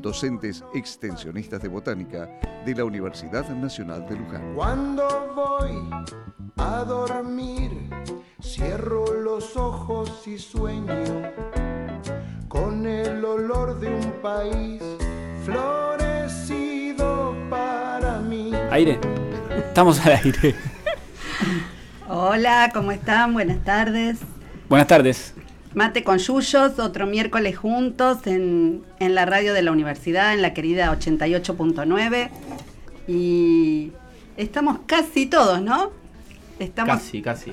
docentes extensionistas de botánica de la Universidad Nacional de Luján. Cuando voy a dormir, cierro los ojos y sueño con el olor de un país florecido para mí. Aire. Estamos al aire. Hola, ¿cómo están? Buenas tardes. Buenas tardes. Mate con Yuyos, otro miércoles juntos en, en la radio de la universidad, en la querida 88.9. Y estamos casi todos, ¿no? Estamos, Casi, casi.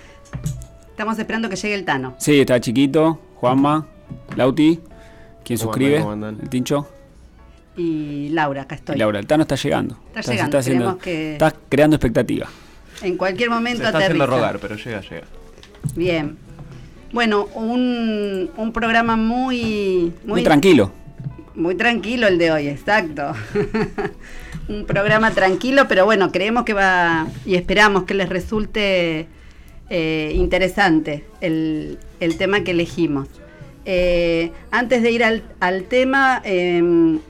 estamos esperando que llegue el Tano. Sí, está chiquito. Juanma, Lauti. ¿Quién ¿Cómo suscribe? andan? ¿Cómo andan? El Tincho. Y Laura, acá estoy. Y Laura, el Tano está llegando. Está se llegando, haciendo- queremos que- está creando expectativa. En cualquier momento Se está haciendo aterriza. rogar, pero llega, llega. Bien. Bueno, un, un programa muy, Muy, tranquilo. Muy tranquilo el de hoy, exacto. Un programa tranquilo, pero bueno, creemos que va y esperamos que les resulte eh, interesante el, el tema que elegimos. Eh, antes de ir al, al tema, eh,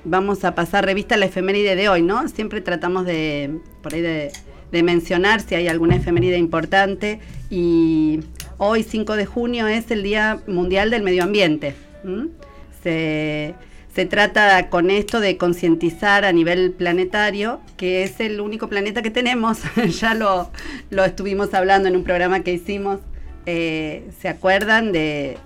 vamos a pasar revista a la efeméride de hoy, ¿no? Siempre tratamos de, por ahí de, de mencionar si hay alguna efeméride importante y hoy, 5 de junio, es el Día Mundial del Medio Ambiente. Se, se trata con esto de concientizar a nivel planetario, que es el único planeta que tenemos, ya lo, lo estuvimos hablando en un programa que hicimos, Eh, ¿se acuerdan de,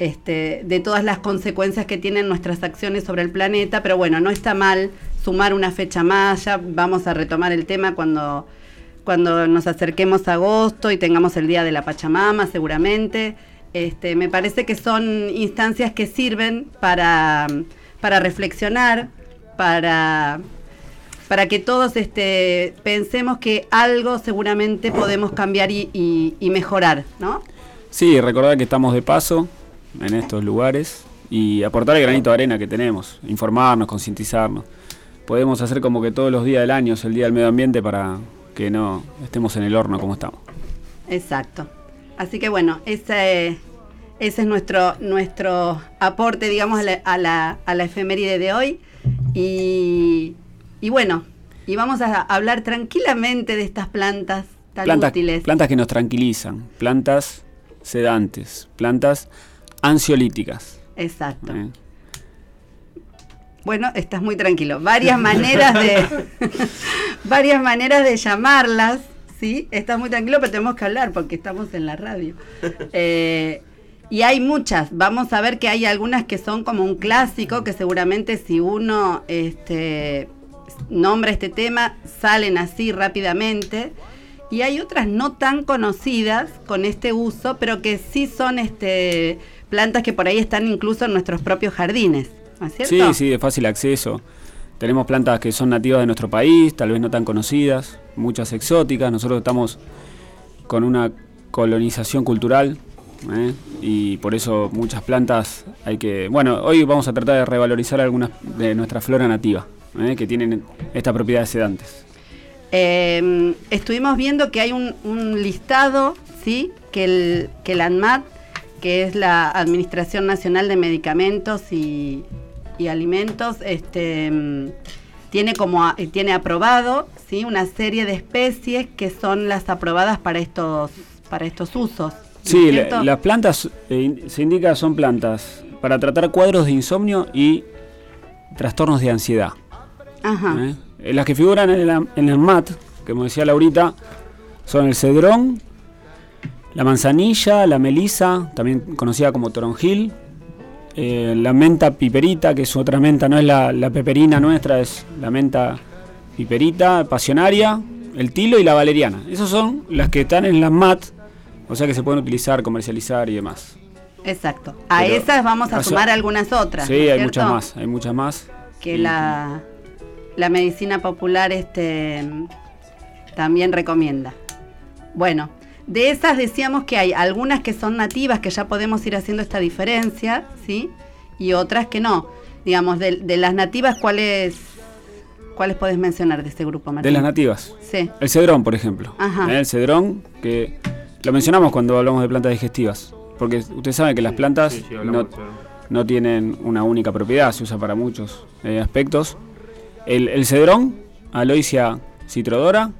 este, de todas las consecuencias que tienen nuestras acciones sobre el planeta? Pero bueno, no está mal sumar una fecha más, ya vamos a retomar el tema cuando, cuando nos acerquemos a agosto y tengamos el Día de la Pachamama seguramente. Este, me parece que son instancias que sirven para, para reflexionar, para, para que todos este, pensemos que algo seguramente podemos cambiar y, y- mejorar, ¿no? Sí, recordar que estamos de paso en estos lugares y aportar el granito de arena que tenemos, informarnos, concientizarnos. Podemos hacer como que todos los días del año es el Día del Medio Ambiente para que no estemos en el horno como estamos. Exacto. Así que bueno, ese, ese es nuestro, nuestro aporte, digamos, a la, a, la, a la efeméride de hoy. Y, y bueno, y vamos a hablar tranquilamente de estas plantas tan Plantas, útiles. plantas que nos tranquilizan, plantas sedantes, plantas ansiolíticas. Exacto. ¿eh? Bueno, estás muy tranquilo. Varias maneras de varias maneras de llamarlas, ¿sí? Estás muy tranquilo, pero tenemos que hablar porque estamos en la radio. Eh, y hay muchas. Vamos a ver que hay algunas que son como un clásico, que seguramente si uno este, nombra este tema, salen así rápidamente. Y hay otras no tan conocidas con este uso, pero que sí son este, plantas que por ahí están incluso en nuestros propios jardines. ¿No es Sí, sí, de fácil acceso. Tenemos plantas que son nativas de nuestro país, tal vez no tan conocidas, muchas exóticas. Nosotros estamos con una colonización cultural ¿eh? y por eso muchas plantas hay que... Bueno, hoy vamos a tratar de revalorizar algunas de nuestra flora nativa ¿eh? que tienen estas propiedades sedantes. Eh, estuvimos viendo que hay un, un listado, ¿sí? Que el, que el ANMAT, que es la Administración Nacional de Medicamentos y, y Alimentos, este, tiene como a- tiene aprobado, ¿sí? Una serie de especies que son las aprobadas para estos para estos usos. ¿no es Sí, la- las plantas, eh, se indica, son plantas para tratar cuadros de insomnio y trastornos de ansiedad. Ajá. ¿eh? Eh, Las que figuran en el, en el MAT, que como decía Laurita, son el cedrón, la manzanilla, la melisa, también conocida como toronjil, eh, la menta piperita, que es otra menta, no es la, la peperina nuestra, es la menta piperita, pasionaria, el tilo y la valeriana. Esas son las que están en las MAT, o sea que se pueden utilizar, comercializar y demás. Exacto. A Pero- esas vamos a sumar algunas otras. Sí, ¿no es hay cierto? muchas más, hay muchas más. que la, la medicina popular este, también recomienda. Bueno, de esas decíamos que hay algunas que son nativas, que ya podemos ir haciendo esta diferencia, ¿sí? Y otras que no. Digamos, de, de las nativas, ¿cuáles cuáles podés mencionar de este grupo, Martín? De las nativas. Sí. El cedrón, por ejemplo. Ajá. ¿Eh? El cedrón, que lo mencionamos cuando hablamos de plantas digestivas. Porque usted sabe que las plantas Sí, sí, hablamos no, no tienen una única propiedad, se usa para muchos eh, aspectos. El, el cedrón, Aloisia citrodora,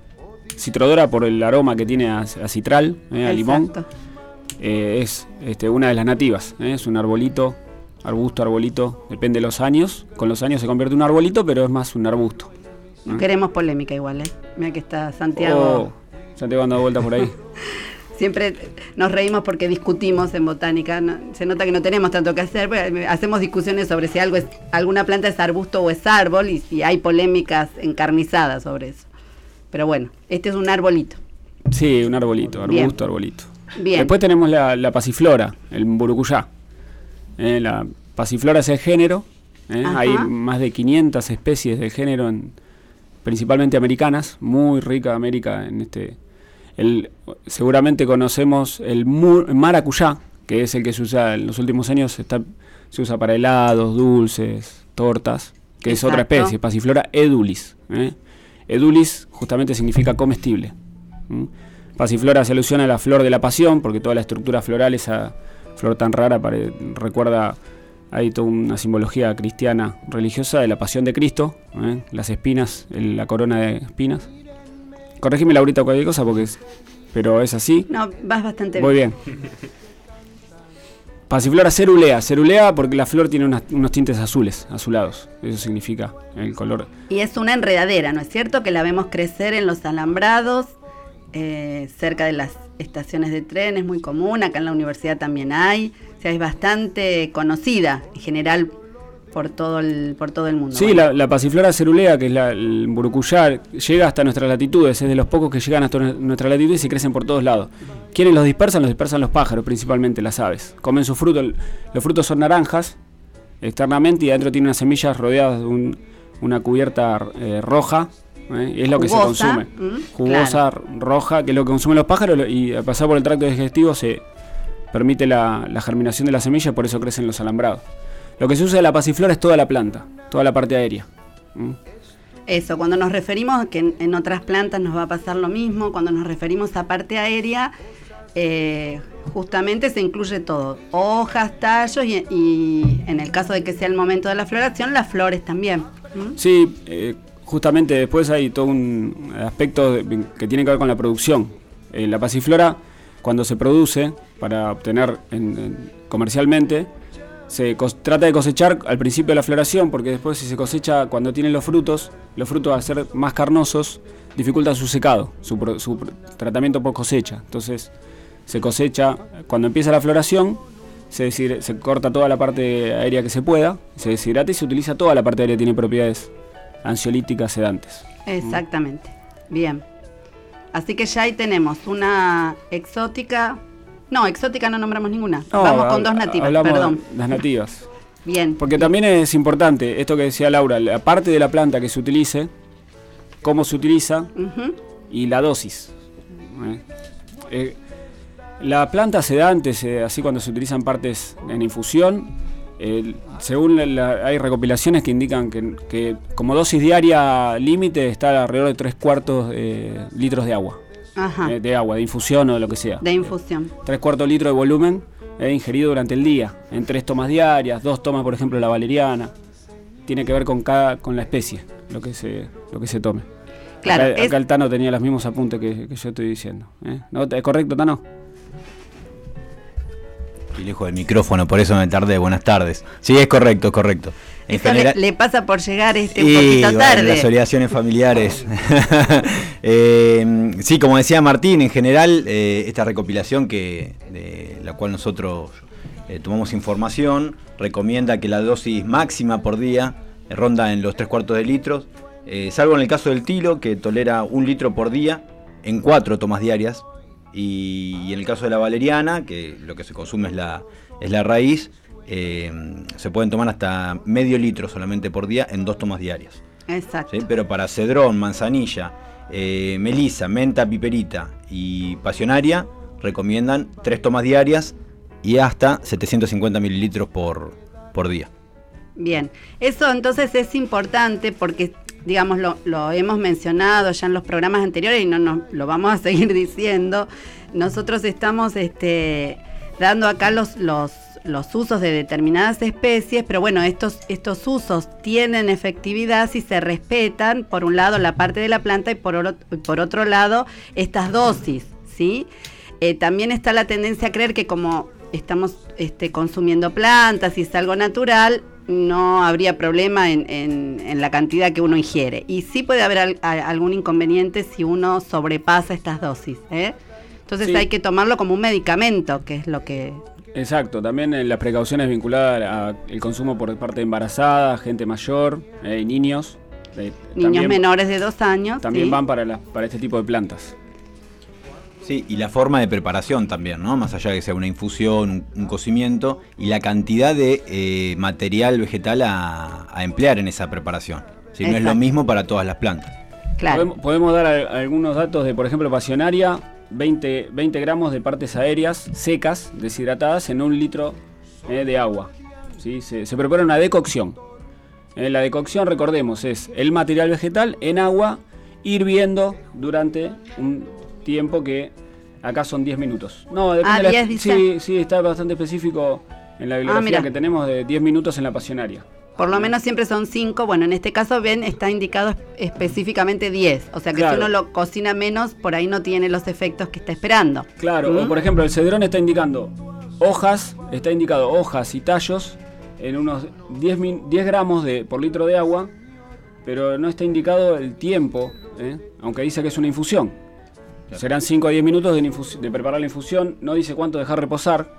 citrodora por el aroma que tiene a, a citral, eh, a limón, eh, es este, una de las nativas. eh, es un arbolito, arbusto, arbolito, depende de los años. Con los años se convierte en un arbolito, pero es más un arbusto. No queremos polémica igual, ¿eh? Mira que está Santiago. Oh, Santiago anda vuelta por ahí. Siempre nos reímos porque discutimos en botánica. no- se nota que no tenemos tanto que hacer. pero hacemos discusiones sobre si algo es, alguna planta es arbusto o es árbol y si hay polémicas encarnizadas sobre eso. Pero bueno, este es un arbolito. Sí, un arbolito, Bien. arbusto, arbolito. Bien. Después tenemos la, la pasiflora, el burucuyá. Eh, la pasiflora es el género. eh. Hay más de 500 especies del género, en- principalmente americanas. Muy rica América en este. El, seguramente conocemos el mu- maracuyá, que es el que se usa en los últimos años. Está, se usa para helados, dulces, tortas, que es otra especie, pasiflora edulis. eh. Edulis justamente significa comestible. Pasiflora se alusiona a la flor de la pasión, porque toda la estructura floral, esa flor tan rara, pare- recuerda, hay toda una simbología cristiana religiosa de la pasión de Cristo, ¿eh? las espinas, el- la corona de espinas. Corregime Laurita cualquier cosa, porque es- pero es así. No, vas bastante Muy bien. Pasiflora cerulea, cerulea porque la flor tiene unas- unos tintes azules, azulados. Eso significa el color. Y es una enredadera, ¿no es cierto? Que la vemos crecer en los alambrados, eh, cerca de las estaciones de tren, es muy común, acá en la universidad también hay, o sea, es bastante conocida en general por todo el, por todo el mundo. Sí, Bueno, la, la pasiflora cerulea, que es la, el burucuyá, llega hasta nuestras latitudes, es de los pocos que llegan hasta nue- nuestras latitudes y crecen por todos lados. ¿Quiénes los dispersan? Los dispersan los pájaros, principalmente las aves. Comen su fruto, el- los frutos son naranjas externamente y adentro tiene unas semillas rodeadas de un- una cubierta eh, roja, ¿eh? es lo que se consume. mm, Jugosa, roja, que es lo que consumen los pájaros y al pasar por el tracto digestivo se permite la, la germinación de la semilla, por eso crecen los alambrados. Lo que se usa de la pasiflora es toda la planta, toda la parte aérea. Eso, cuando nos referimos, que en, en otras plantas nos va a pasar lo mismo, cuando nos referimos a parte aérea, eh, justamente se incluye todo, hojas, tallos y, y en el caso de que sea el momento de la floración, las flores también. Sí, eh, justamente después hay todo un aspecto que tiene que ver con la producción. Eh, la pasiflora, cuando se produce para obtener en- en- comercialmente, se trata de cosechar al principio de la floración, porque después si se cosecha cuando tienen los frutos, los frutos al ser más carnosos dificultan su secado, su, su tratamiento por cosecha. Entonces se cosecha cuando empieza la floración, se, se corta toda la parte aérea que se pueda, se deshidrata y se utiliza toda la parte aérea que tiene propiedades ansiolíticas sedantes. Exactamente. Bien. Así que ya ahí tenemos una exótica. No, exótica no nombramos ninguna. Vamos con dos nativas, perdón. Las nativas. Bien. Porque también es importante esto que decía Laura, la parte de la planta que se utilice, cómo se utiliza y la dosis. ¿eh? Eh, la planta sedante, se- así cuando se utilizan partes en infusión, eh, según la- la- hay recopilaciones que indican que, que como dosis diaria límite está alrededor de 3 cuartos eh, litros de agua. Ajá. eh, de agua, de infusión o de lo que sea. De infusión. 3 cuartos litros de volumen eh, ingerido durante el día, en tres tomas diarias, dos tomas, por ejemplo, la valeriana. Tiene que ver con cada con la especie, lo que se, lo que se tome. Claro, acá, es- acá el Tano tenía los mismos apuntes que, que yo estoy diciendo. ¿eh? ¿No? ¿Es correcto, Tano? Lejos del micrófono, por eso me tardé. Buenas tardes. Sí, es correcto, es correcto. En Eso general- le pasa por llegar este un y, poquito bueno, tarde. Las obligaciones familiares. Eh, sí, como decía Martín, en general, eh, esta recopilación que de la cual nosotros eh, tomamos información recomienda que la dosis máxima por día ronda en los tres cuartos de litros, eh, salvo en el caso del tilo, que tolera un litro por día en cuatro tomas diarias. Y, en el caso de la valeriana, que lo que se consume es la, es la raíz, eh, se pueden tomar hasta medio litro solamente por día en dos tomas diarias. Exacto. ¿sí? Pero para cedrón, manzanilla, eh, melisa, menta, piperita y pasionaria recomiendan tres tomas diarias y hasta 750 mililitros por, por día. Bien, eso entonces es importante porque, digamos, lo, lo hemos mencionado ya en los programas anteriores y no nos lo vamos a seguir diciendo. Nosotros estamos este, dando acá los, usos de determinadas especies, pero bueno, estos, estos usos tienen efectividad si se respetan, por un lado, la parte de la planta y por, oro- por otro lado, estas dosis, ¿sí? Eh, también está la tendencia a creer que como estamos este, consumiendo plantas y es algo natural, no habría problema en, en- en la cantidad que uno ingiere. Y sí puede haber al- a- algún inconveniente si uno sobrepasa estas dosis. ¿eh? Entonces Sí. hay que tomarlo como un medicamento, que es lo que... Exacto, también eh, las precauciones vinculadas al consumo por parte de embarazada, gente mayor eh, niños. eh, Niños también- menores de dos años. También ¿sí? van para, la- para este tipo de plantas. Sí, y la forma de preparación también, ¿no? Más allá de que sea una infusión, un, un cocimiento, y la cantidad de eh, material vegetal a, a emplear en esa preparación. Si no es lo mismo para todas las plantas. Claro. Podemos, podemos dar al- algunos datos de, por ejemplo, pasionaria, 20, 20 gramos de partes aéreas secas, deshidratadas, en un litro eh, de agua. ¿sí? Se, se prepara una decocción. Eh, la decocción, recordemos, es el material vegetal en agua hirviendo durante un tiempo que acá son 10 minutos. No, depende Ah, de la- 10 dice. Sí, sí, está bastante específico en la bibliografía mira. que tenemos de 10 minutos en la pasionaria. Por lo menos siempre son 5. Bueno, en este caso, ven, está indicado específicamente 10. O sea que Claro. si uno lo cocina menos, por ahí no tiene los efectos que está esperando. Claro, ¿Mm? o por ejemplo, el cedrón está indicando hojas, está indicado hojas y tallos en unos 10, min- 10 gramos de, por litro de agua, pero no está indicado el tiempo, ¿eh? aunque dice que es una infusión. Serán 5 a 10 minutos de, preparar la infusión, no dice cuánto dejar reposar,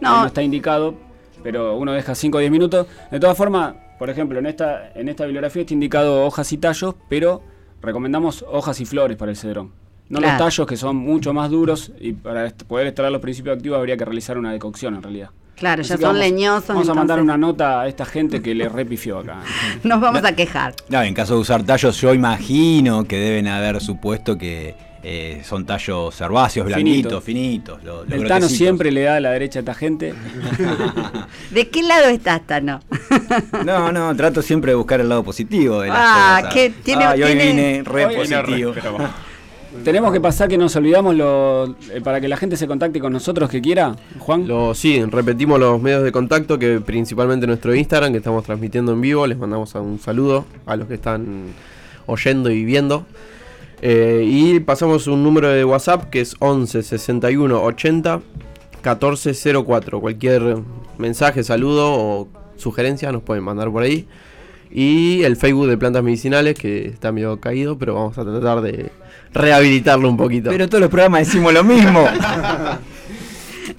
No. no está indicado, pero uno deja 5 o 10 minutos. De todas formas, por ejemplo, en esta, en esta bibliografía está indicado hojas y tallos, pero recomendamos hojas y flores para el cedrón. No Claro. los tallos que son mucho más duros y para est- poder extraer los principios activos habría que realizar una decocción en realidad. Claro, Así ya son vamos- leñosos. Vamos a mandar una nota a esta gente que le repifió acá. Nos vamos a quejar. En caso de usar tallos, yo imagino que deben haber supuesto que eh, son tallos herbáceos, blanquitos, finitos. lo- lo El Tano siempre le da a la derecha a esta gente. ¿De qué lado estás, Tano? No, no, trato siempre de buscar el lado positivo de las Ah, cosas. que tiene- Ay, hoy tiene- vine re Hoy. Tenemos que pasar que nos olvidamos lo, eh, para que la gente se contacte con nosotros que quiera, Juan. Lo, sí, repetimos los medios de contacto que principalmente nuestro Instagram que estamos transmitiendo en vivo. Les mandamos un saludo a los que están oyendo y viendo. Eh, y pasamos un número de WhatsApp que es 11 61 80 14 04. Cualquier mensaje, saludo o sugerencia nos pueden mandar por ahí. Y el Facebook de plantas medicinales que está medio caído, pero vamos a tratar de rehabilitarlo un poquito. Pero todos los programas decimos lo mismo.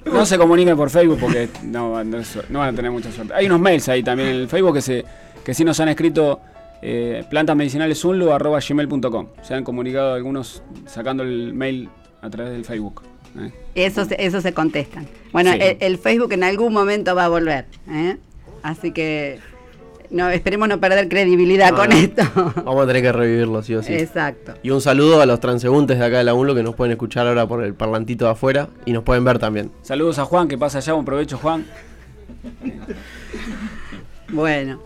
No se comuniquen por Facebook porque no, van a tener suer- no van a tener mucha suerte. Hay unos mails ahí también en el Facebook que, se, que sí nos han escrito eh, plantasmedicinalesunlu.gmail.com. Se han comunicado algunos sacando el mail a través del Facebook. ¿eh? Eso, se- eso se contestan. Bueno, Sí. el, el Facebook en algún momento va a volver. ¿eh? Así que no esperemos no perder credibilidad No, con no. esto. Vamos a tener que revivirlo, sí o sí. Exacto. Y un saludo a los transeúntes de acá de la UNLO que nos pueden escuchar ahora por el parlantito de afuera y nos pueden ver también. Saludos a Juan, que pasa allá. Un provecho, Juan. Bueno.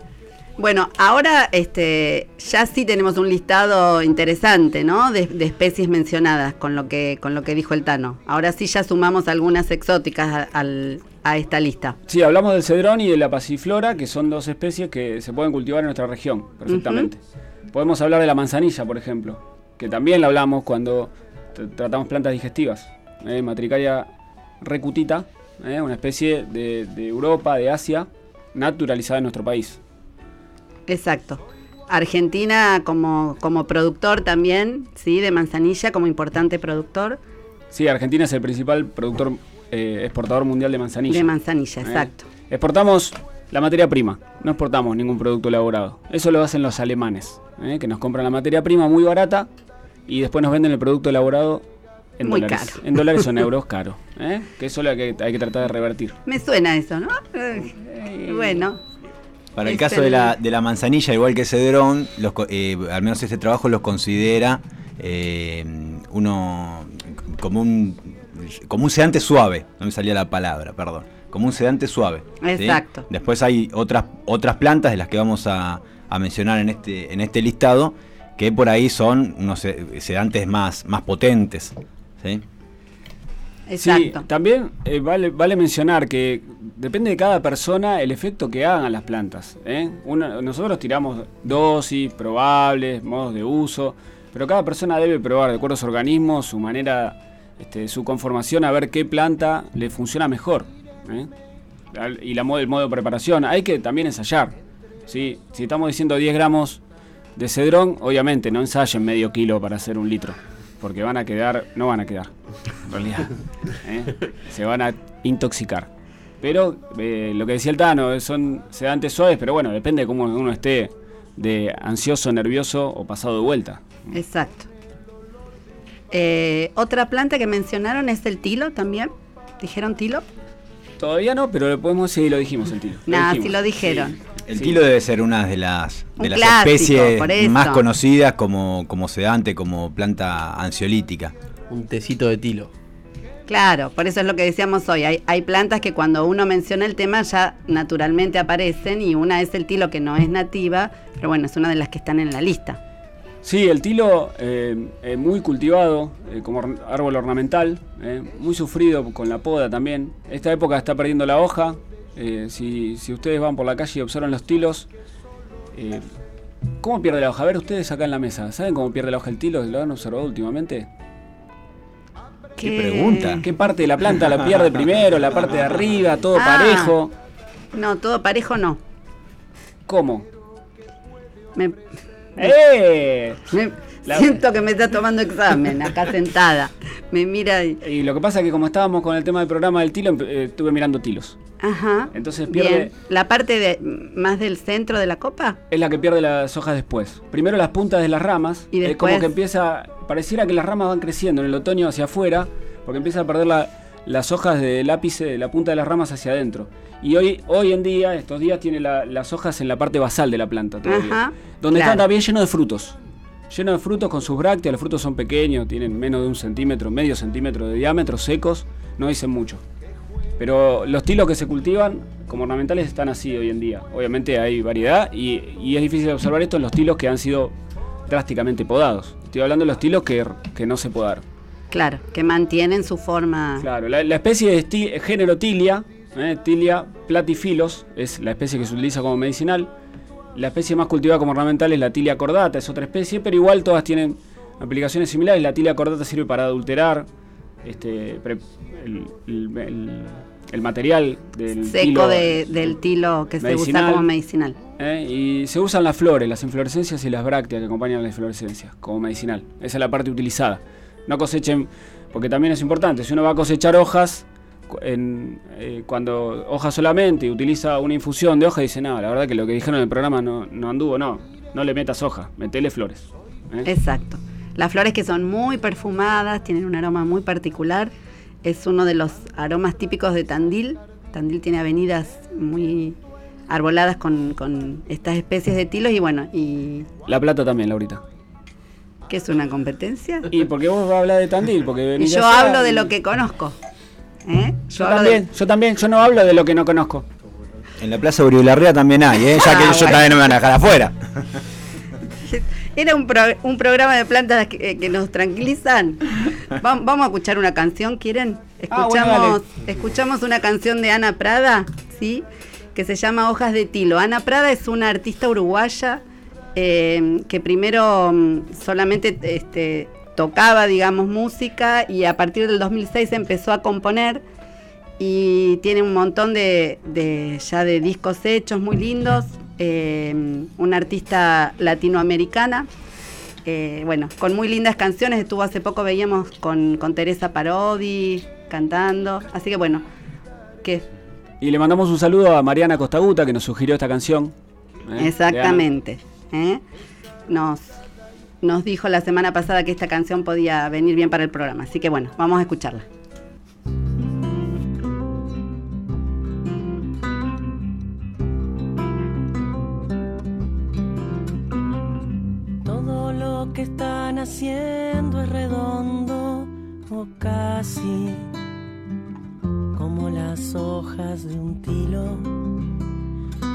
Bueno, ahora este, ya sí tenemos un listado interesante, ¿no? De, de especies mencionadas con lo que con lo que dijo el Tano. Ahora sí ya sumamos algunas exóticas a, al- a esta lista. Sí, hablamos del cedrón y de la pasiflora, que son dos especies que se pueden cultivar en nuestra región perfectamente. Podemos hablar de la manzanilla, por ejemplo, que también la hablamos cuando tr- tratamos plantas digestivas. ¿eh? Matricaria recutita, ¿eh? una especie de, de Europa, de Asia, naturalizada en nuestro país. Exacto. Argentina como, como productor también, sí, de manzanilla como importante productor Sí, Argentina es el principal productor eh, exportador mundial de manzanilla. de manzanilla, ¿eh? exacto. Exportamos la materia prima, no exportamos ningún producto elaborado. Eso lo hacen los alemanes, ¿eh? que nos compran la materia prima muy barata y después nos venden el producto elaborado En Muy dólares, caro. En dólares o en euros, caro. ¿eh? Que eso es lo que hay que tratar de revertir. Me suena eso, ¿no? Eh, Bueno, Para el caso de la, de la manzanilla, igual que Cedrón, los eh, al menos este trabajo los considera eh, uno como un como un sedante suave, no me salía la palabra, perdón, como un sedante suave. ¿sí? Exacto. Después hay otras otras plantas de las que vamos a, a mencionar en este en este listado que por ahí son unos se- sedantes más más potentes, ¿sí? Exacto. Sí, también eh, vale, vale mencionar que depende de cada persona el efecto que hagan las plantas. ¿eh? Una- nosotros tiramos dosis, probables, modos de uso, pero cada persona debe probar de acuerdo a su organismo, su manera, este, su conformación, a ver qué planta le funciona mejor. ¿eh? Y la, el modo de preparación, hay que también ensayar. ¿sí? Si estamos diciendo 10 gramos de cedrón, obviamente no ensayen medio kilo para hacer un litro, porque van a quedar, no van a quedar, en realidad. ¿eh? Se van a intoxicar. Pero eh, lo que decía el Tano, son sedantes suaves, pero bueno, depende de cómo uno esté de ansioso, nervioso o pasado de vuelta. Exacto. Eh, otra planta que mencionaron es el tilo también. ¿Dijeron tilo? Todavía no, pero lo podemos sí, lo dijimos el tilo. Nah, dijimos. sí lo dijeron. El Sí. tilo debe ser una de las, de Un las clásico, especies más conocidas como, como sedante, como planta ansiolítica. Un tecito de tilo. Claro, por eso es lo que decíamos hoy. Hay, hay plantas que cuando uno menciona el tema ya naturalmente aparecen y una es el tilo que no es nativa, pero bueno, es una de las que están en la lista. Sí, el tilo eh, eh, muy cultivado eh, como árbol ornamental, eh, muy sufrido con la poda también. Esta época está perdiendo la hoja. Eh, si, si ustedes van por la calle y observan los tilos, eh, ¿cómo pierde la hoja? A ver, ustedes acá en la mesa, ¿saben cómo pierde la hoja el tilo? ¿Lo han observado últimamente? ¿Qué pregunta? ¿Qué parte de la planta la pierde primero? ¿La parte de arriba? ¿Todo Ah. parejo? No, todo parejo no. ¿Cómo? Me, ¡Eh! me- La- siento que me está tomando examen acá sentada. Me mira y... Y lo que pasa es que como estábamos con el tema del programa del tilo, eh, estuve mirando tilos. Ajá. Entonces Bien. pierde- La parte de más del centro de la copa. es la que pierde las hojas después. Primero las puntas de las ramas. Y Es como después- que empieza. Pareciera que las ramas van creciendo en el otoño hacia afuera. Porque empieza a perder la- las hojas del ápice de la punta de las ramas hacia adentro. Y hoy, hoy en día, estos días, tiene la- las hojas en la parte basal de la planta todavía. Ajá, Donde claro. está también lleno de frutos. Lleno de frutos con sus brácteas. Los frutos son pequeños, tienen menos de un centímetro, medio centímetro de diámetro, secos. No dicen mucho. Pero los tilos que se cultivan como ornamentales están así hoy en día. Obviamente hay variedad y, y es difícil observar esto en los tilos que han sido drásticamente podados. Estoy hablando de los tilos que, que no se podaron. Claro, que mantienen su forma. Claro, la, la especie es ti- género Tilia, eh, Tilia platyphilus, es la especie que se utiliza como medicinal. La especie más cultivada como ornamental es la Tilia cordata, es otra especie, pero igual todas tienen aplicaciones similares. La Tilia cordata sirve para adulterar este, pre- el, el- el- el material del seco tilo, de- del tilo que se usa como medicinal. eh, y se usan las flores, las inflorescencias y las brácteas que acompañan las inflorescencias como medicinal. Esa es la parte utilizada. No cosechen, porque también es importante, si uno va a cosechar hojas, en, eh, cuando hojas solamente y utiliza una infusión de hoja, dice, no, la verdad que lo que dijeron en el programa no, no anduvo, no, no le metas hoja, metele flores. ¿eh? Exacto. Las flores que son muy perfumadas, tienen un aroma muy particular. Es uno de los aromas típicos de Tandil. Tandil tiene avenidas muy arboladas con, con estas especies de tilos y bueno, y La plata también, Laurita. ¿qué es una competencia? Y porque vos vas a hablar de Tandil, porque Y yo hablo de lo que conozco. ¿Eh? Yo de- también, yo también, yo no hablo de lo que no conozco. En la Plaza Uribelarrea también hay, ¿eh? ya que Ah, yo bueno. también no me van a dejar afuera. Era un, pro- un programa de plantas que, eh, que nos tranquilizan. Va- vamos a escuchar una canción, ¿quieren? Ah, bueno, Escuchamos, escuchamos una canción de Ana Prada, ¿sí? Que se llama Hojas de Tilo. Ana Prada es una artista uruguaya eh, que primero mm, solamente este, tocaba, digamos, música y a partir del 2006 empezó a componer y tiene un montón de, de- ya de discos hechos muy lindos. eh, una artista latinoamericana. eh, bueno, con muy lindas canciones. Estuvo hace poco, veíamos con, con Teresa Parodi cantando. Así que bueno, que Y le mandamos un saludo a Mariana Costaguta que nos sugirió esta canción. ¿eh? exactamente. Nos, nos dijo la semana pasada que esta canción podía venir bien para el programa. Así que bueno, vamos a escucharla. Todo lo que están haciendo es redondo o casi como las hojas de un tilo.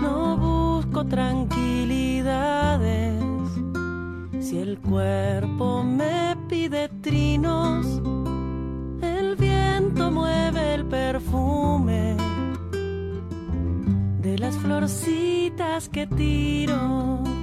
No busco tranquilidades si el cuerpo me pide trinos. El viento mueve el perfume de las florcitas que tiro.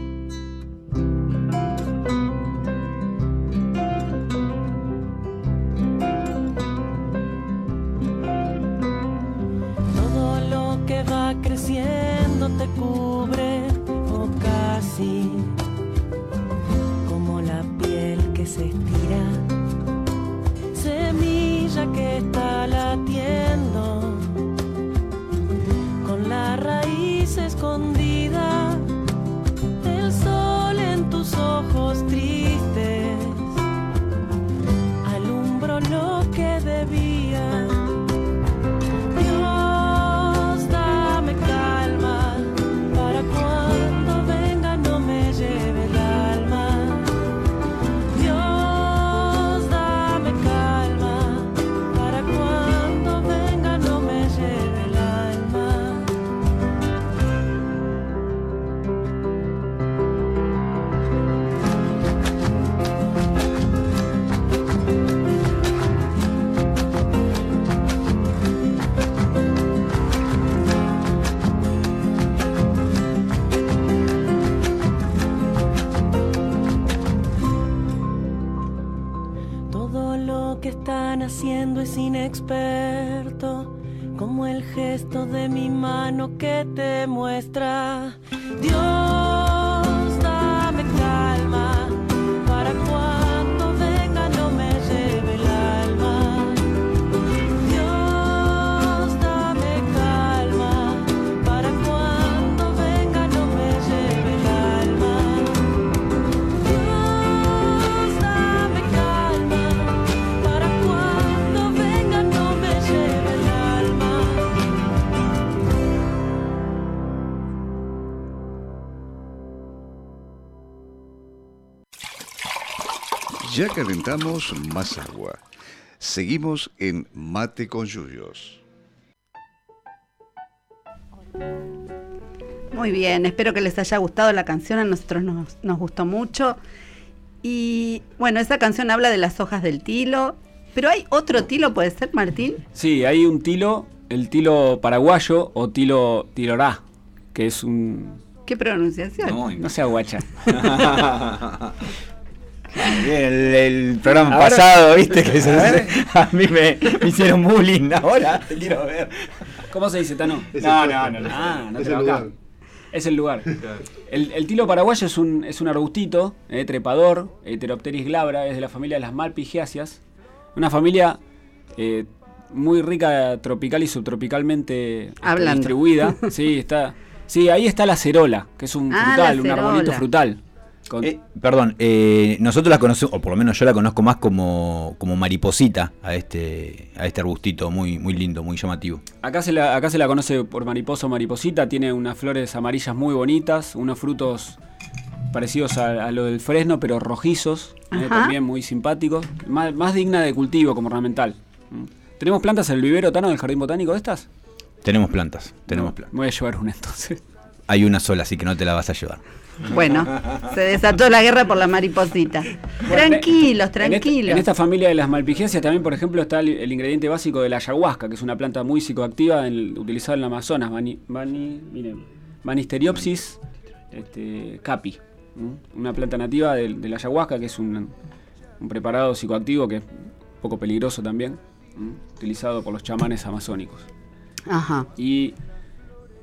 Inexperto, como el gesto de mi mano que te muestra. Ya calentamos más agua. Seguimos en Mate con Yuyos. Muy bien, espero que les haya gustado la canción, a nosotros nos, nos gustó mucho. Y bueno, esa canción habla de las hojas del tilo, pero hay otro tilo, ¿puede ser, Martín? Sí, hay un tilo, el tilo paraguayo o tilo tilorá, que es un... ¿Qué pronunciación? No, No sea guacha. El, el programa Ahora- pasado, viste, que se- A mí me, me hicieron bullying. Ahora te quiero ver. ¿Cómo se dice, Tano? No, no, no, no. Ah, no Es te lo el acá. lugar. Es el lugar. El, el tilo paraguayo es un, es un arbustito, eh, trepador, Heteropteris glabra, es de la familia de las malpigiáceas. Una familia eh, muy rica tropical y subtropicalmente este, Hablando. distribuida. Sí, está. Sí, ahí está la cerola, que es un Ah, frutal, un arbolito frutal. Con- Eh, perdón, eh, nosotros la conocemos, o por lo menos yo la conozco más como, como mariposita a este, a este arbustito muy, muy lindo, muy llamativo. Acá se, la, acá se la conoce por mariposa o mariposita, tiene unas flores amarillas muy bonitas, unos frutos parecidos a, a lo del fresno, pero rojizos, eh, también muy simpáticos, más, más digna de cultivo como ornamental. Mm. ¿Tenemos plantas en el vivero, Tano, del jardín botánico de estas? Tenemos plantas, tenemos No, plantas. Me voy a llevar una entonces. Hay una sola, así que no te la vas a llevar. Bueno, se desató la guerra por la mariposita. Tranquilos, En esta- tranquilos. En esta familia de las malpigiáceas también, por ejemplo, está el, el ingrediente básico de la ayahuasca, que es una planta muy psicoactiva en- utilizada en el Amazonas. Mani, mani- miren, Manisteriopsis este, capi. Una planta nativa de, de la ayahuasca, que es un, un preparado psicoactivo que es un poco peligroso también, utilizado por los chamanes amazónicos. Ajá. Y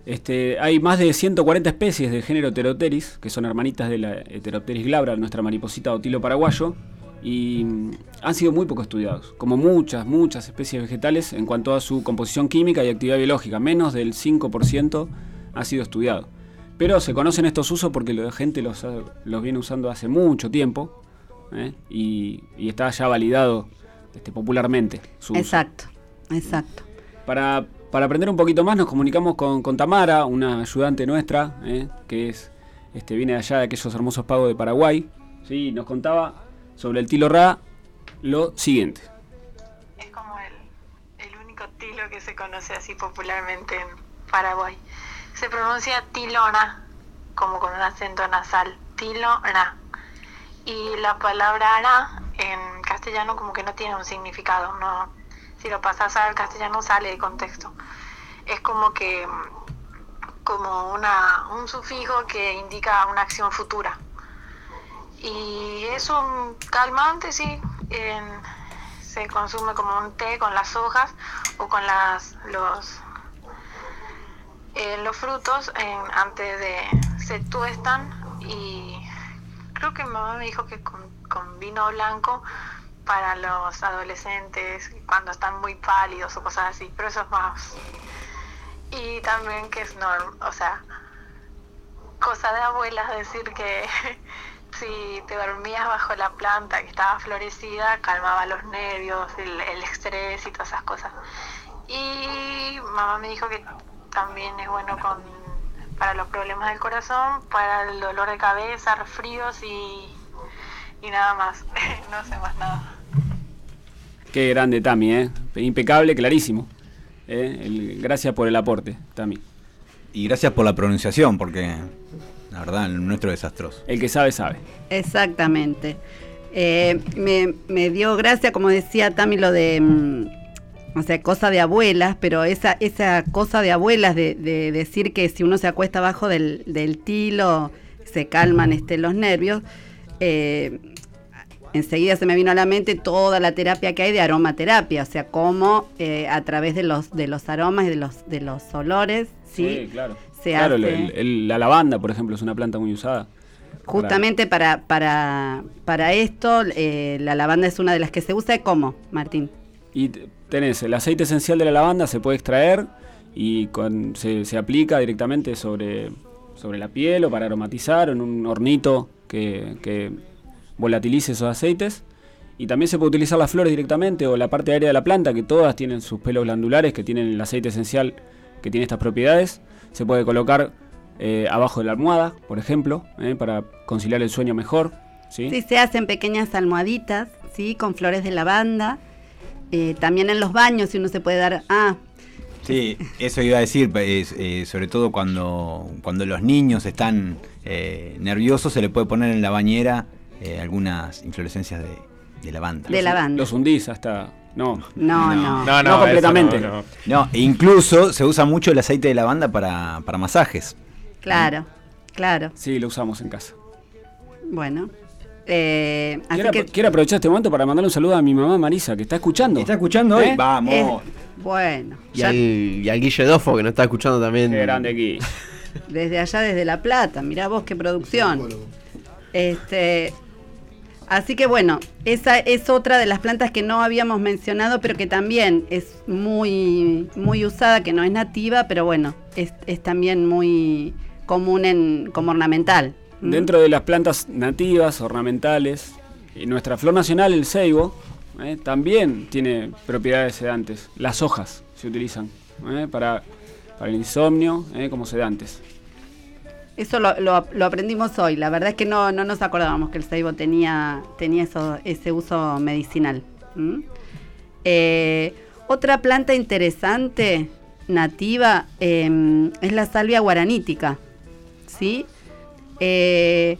este, hay más de 140 especies del género Pteropteris, que son hermanitas de la Pteropteris glabra, nuestra mariposita o tilo paraguayo, y mm, han sido muy poco estudiados, como muchas, muchas especies vegetales en cuanto a su composición química y actividad biológica. Menos del 5% ha sido estudiado. Pero se conocen estos usos porque la gente los, los viene usando hace mucho tiempo ¿eh? y, y está ya validado este, popularmente. su uso. Exacto, exacto. Para, para aprender un poquito más nos comunicamos con, Tamara, una ayudante nuestra, ¿eh? que es este, viene de allá de aquellos hermosos pagos de Paraguay. ¿sí? Nos contaba sobre el tilo ra lo siguiente. Es como el, único tilo que se conoce así popularmente en Paraguay. Se pronuncia tilona, como con un acento nasal. Tilona. Y la palabra ara en castellano como que no tiene un significado. No, si lo pasas al castellano sale de contexto. Es como que como una, un sufijo que indica una acción futura. Y es un calmante, sí. se consume como un té con las hojas o con las los eh, los frutos antes de se tuestan y creo que mi mamá me dijo que con, con vino blanco para los adolescentes cuando están muy pálidos o cosas así, pero eso es más y también que es normal, o sea, cosa de abuelas decir que si te dormías bajo la planta que estaba florecida, calmaba los nervios, el, estrés y todas esas cosas. Y mamá me dijo que también es bueno con para los problemas del corazón, para el dolor de cabeza, resfríos y, y nada más. no sé más nada. Qué grande Tami, ¿eh? impecable, clarísimo. ¿eh? El- gracias por el aporte, Tami. Y gracias por la pronunciación, porque la verdad, el nuestro es desastroso. El que sabe, sabe. Exactamente. Eh, me, me dio gracia, como decía Tami, lo de, mm, o sea, cosa de abuelas, pero esa, esa cosa de abuelas de, de decir que si uno se acuesta abajo del, del tilo, se calman este, los nervios, eh, enseguida se me vino a la mente toda la terapia que hay de aromaterapia, o sea, cómo eh, a través de los, de los aromas y de los, de los olores, ¿sí? claro. Se claro, hace- el- el- la lavanda, por ejemplo, es una planta muy usada. Justamente para, para, para esto, eh, la lavanda es una de las que se usa. ¿Cómo, Martín? Y tenés el aceite esencial de la lavanda, se puede extraer y con- se, se aplica directamente sobre, sobre la piel o para aromatizar en un hornito que, que volatilice esos aceites. Y también se puede utilizar las flores directamente o la parte aérea de la planta, que todas tienen sus pelos glandulares, que tienen el aceite esencial que tiene estas propiedades. Se puede colocar eh, abajo de la almohada, por ejemplo, eh, para conciliar el sueño mejor. ¿sí? Sí, se hacen pequeñas almohaditas, ¿sí? Con flores de lavanda. Eh, también en los baños, si uno se puede dar... Ah, Sí, eso iba a decir, eh, sobre todo cuando, cuando los niños están eh, nerviosos, se le puede poner en la bañera eh, algunas inflorescencias de, de lavanda. de lavanda. Los hundís hasta... No, No, no. No, no, completamente. no, no. No, e incluso se usa mucho el aceite de lavanda para, para masajes. Claro, claro. Sí, lo usamos en casa. Bueno. Eh, así Quiero, que... quiero aprovechar este momento para mandarle un saludo a mi mamá Marisa, que está escuchando. ¿Está escuchando hoy? ¿Eh? Vamos. eh, bueno, Y ya al, y al Guille Dofo que nos está escuchando también. Qué grande aquí. desde allá, desde La Plata, mirá vos qué producción. Este, así que bueno, esa es otra de las plantas que no habíamos mencionado, pero que también es muy, muy usada, que no es nativa, pero bueno, es, también muy común en, como ornamental. ¿Mm? Dentro de las plantas nativas, ornamentales, y nuestra flor nacional, el ceibo, ¿eh? también tiene propiedades sedantes. Las hojas se utilizan ¿eh? para, para el insomnio ¿eh? como sedantes. Eso lo, lo- lo aprendimos hoy. La verdad es que no, no nos acordábamos que el ceibo tenía, tenía eso, ese uso medicinal. ¿Mm? Eh, otra planta interesante, nativa, eh, es la salvia guaranítica. ¿sí? Eh,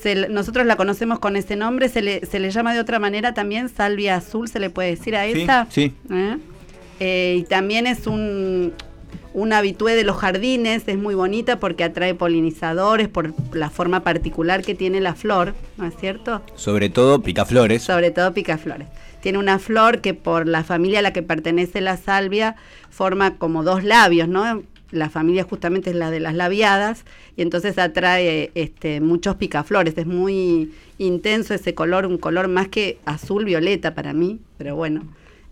se nosotros la conocemos con ese nombre, se le, se le llama de otra manera también salvia azul, se le puede decir a Sí, esa. sí. ¿Eh? Eh, y también es un, un habitué de los jardines, es muy bonita porque atrae polinizadores por la forma particular que tiene la flor, ¿no es cierto? Sobre todo picaflores. Sobre todo picaflores. Tiene una flor que por la familia a la que pertenece la salvia forma como dos labios, ¿no? La familia justamente es la de las labiadas y entonces atrae este, muchos picaflores. Es muy intenso ese color, un color más que azul violeta para mí, pero bueno.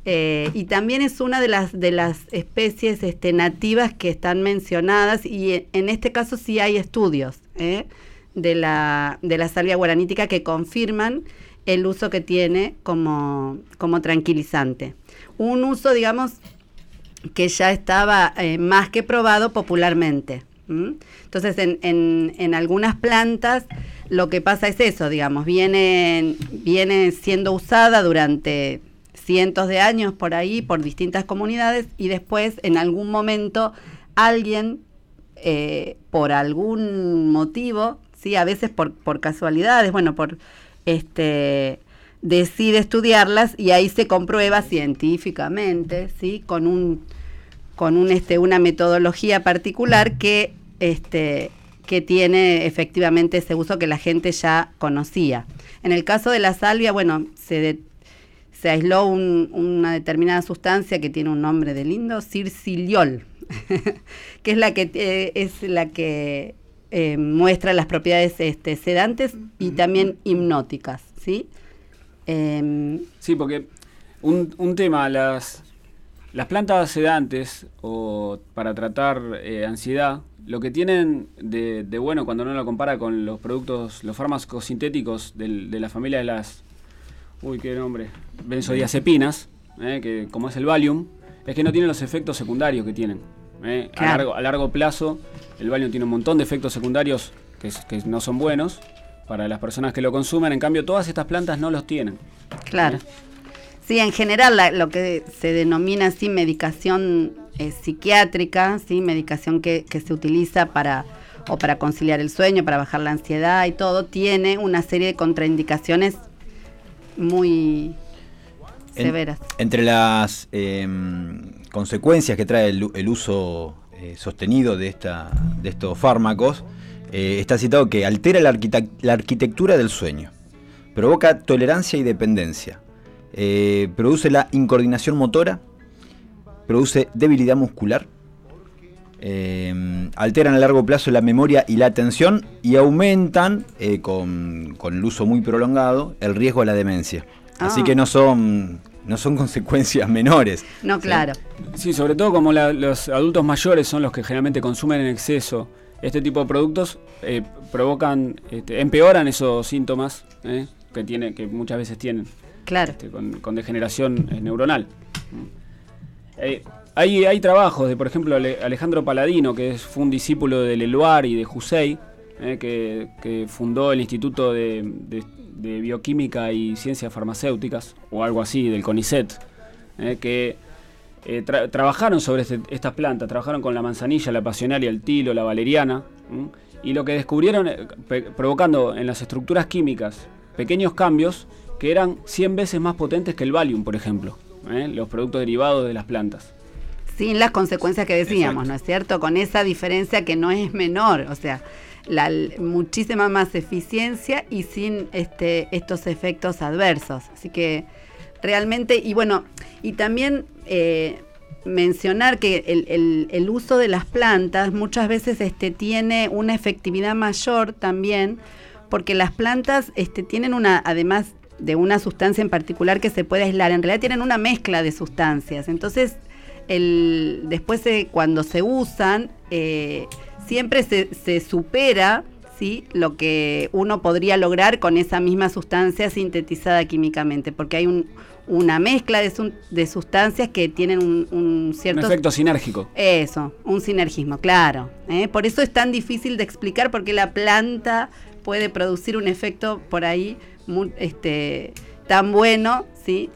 Eh, y también es una de las de las especies este, nativas que están mencionadas y e- en este caso sí hay estudios ¿eh? de la, de la salvia guaranítica que confirman el uso que tiene como, como tranquilizante. Un uso, digamos, que ya estaba eh, más que probado popularmente. Entonces, en, en- en algunas plantas lo que pasa es eso, digamos, viene, viene siendo usada durante cientos de años por ahí, por distintas comunidades, y después, en algún momento, alguien, eh, por algún motivo, sí, a veces por, por casualidades, bueno, por este decide estudiarlas y ahí se comprueba científicamente, sí, con un con un este una metodología particular que este que tiene efectivamente ese uso que la gente ya conocía. En el caso de la salvia, bueno, se, de- se aisló un- una determinada sustancia que tiene un nombre de lindo, circiliol, que es la que eh, es la que eh, muestra las propiedades este, sedantes y también hipnóticas, ¿sí? Em, Sí, porque un, un tema, las, las plantas sedantes o para tratar eh, ansiedad, lo que tienen de, de bueno cuando uno lo compara con los productos, los fármacos sintéticos del- de la familia de las, uy, qué nombre, benzodiazepinas, eh, que como es el Valium, es que no tienen los efectos secundarios que tienen. eh. A, largo, a largo plazo, el Valium tiene un montón de efectos secundarios que, no son buenos para las personas que lo consumen, en cambio todas estas plantas no los tienen. Claro. Sí, en general la- lo que se denomina así medicación eh, psiquiátrica, sí, medicación que, que se utiliza para o para conciliar el sueño, para bajar la ansiedad y todo, tiene una serie de contraindicaciones muy En- severas. entre las em, consecuencias que trae el, el uso eh, sostenido de, esta, de estos fármacos, eh, está citado que altera la, la arquitectura del sueño, provoca tolerancia y dependencia, eh, produce la incoordinación motora, produce debilidad muscular, eh, alteran a largo plazo la memoria y la atención y aumentan, eh, con, con el uso muy prolongado, el riesgo a la demencia. Así Ah. que no son, no son consecuencias menores. No, claro. Sí, sobre todo como la- los adultos mayores son los que generalmente consumen en exceso este tipo de productos, eh, provocan, este, empeoran esos síntomas eh, que, tiene, que muchas veces tienen Claro. este, con, con degeneración eh, neuronal. Hay, hay trabajos de, por ejemplo, Ale- Alejandro Paladino, que fue un discípulo de Leloir y de Hussein, eh, que, fundó el Instituto de, Bioquímica y Ciencias Farmacéuticas, o algo así, del CONICET, eh, que eh, tra- trabajaron sobre este- estas plantas, trabajaron con la manzanilla, la pasionaria, el tilo, la valeriana, y lo que descubrieron, provocando en las estructuras químicas pequeños cambios que eran 100 veces más potentes que el Valium, por ejemplo, los productos derivados de las plantas. Sin las consecuencias que decíamos, Exacto. ¿no es cierto? Con esa diferencia que no es menor, o sea, la, muchísima más eficiencia y sin este, estos efectos adversos. Así que realmente, y bueno, y también eh, mencionar que el, el- el uso de las plantas muchas veces este, tiene una efectividad mayor también, porque las plantas este, tienen una, además de una sustancia en particular que se puede aislar, en realidad tienen una mezcla de sustancias. Entonces, el, después de, cuando se usan, eh, siempre se, se supera ¿sí? lo que uno podría lograr con esa misma sustancia sintetizada químicamente, porque hay un- una mezcla de, sustancias que tienen un, un cierto... Un efecto sinérgico. Eso, un sinergismo, claro. ¿eh? Por eso es tan difícil de explicar por qué la planta puede producir un efecto por ahí este, tan bueno, ¿sí?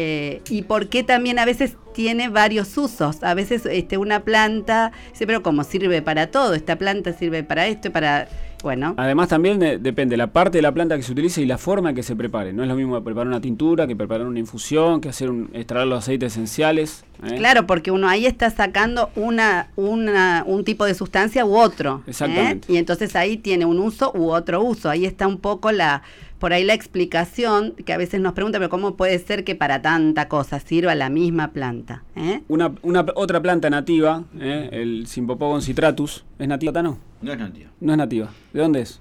Eh, y por qué también a veces tiene varios usos. A veces este, una planta, dice, pero como sirve para todo, esta planta sirve para esto y para... Bueno, Además también eh, depende la parte de la planta que se utilice y la forma en que se prepare. No es lo mismo preparar una tintura que preparar una infusión, que hacer un, extraer los aceites esenciales. ¿eh? Claro, porque uno ahí está sacando una, una, un tipo de sustancia u otro. ¿eh? Exactamente. Y entonces ahí tiene un uso u otro uso. Ahí está un poco la, por ahí la explicación que a veces nos preguntan, pero ¿cómo puede ser que para tanta cosa sirva la misma planta? ¿Eh? Una, una otra planta nativa, ¿eh? el Simpopogon citratus, ¿es nativa? No, No es nativa. no es nativa. ¿De dónde es?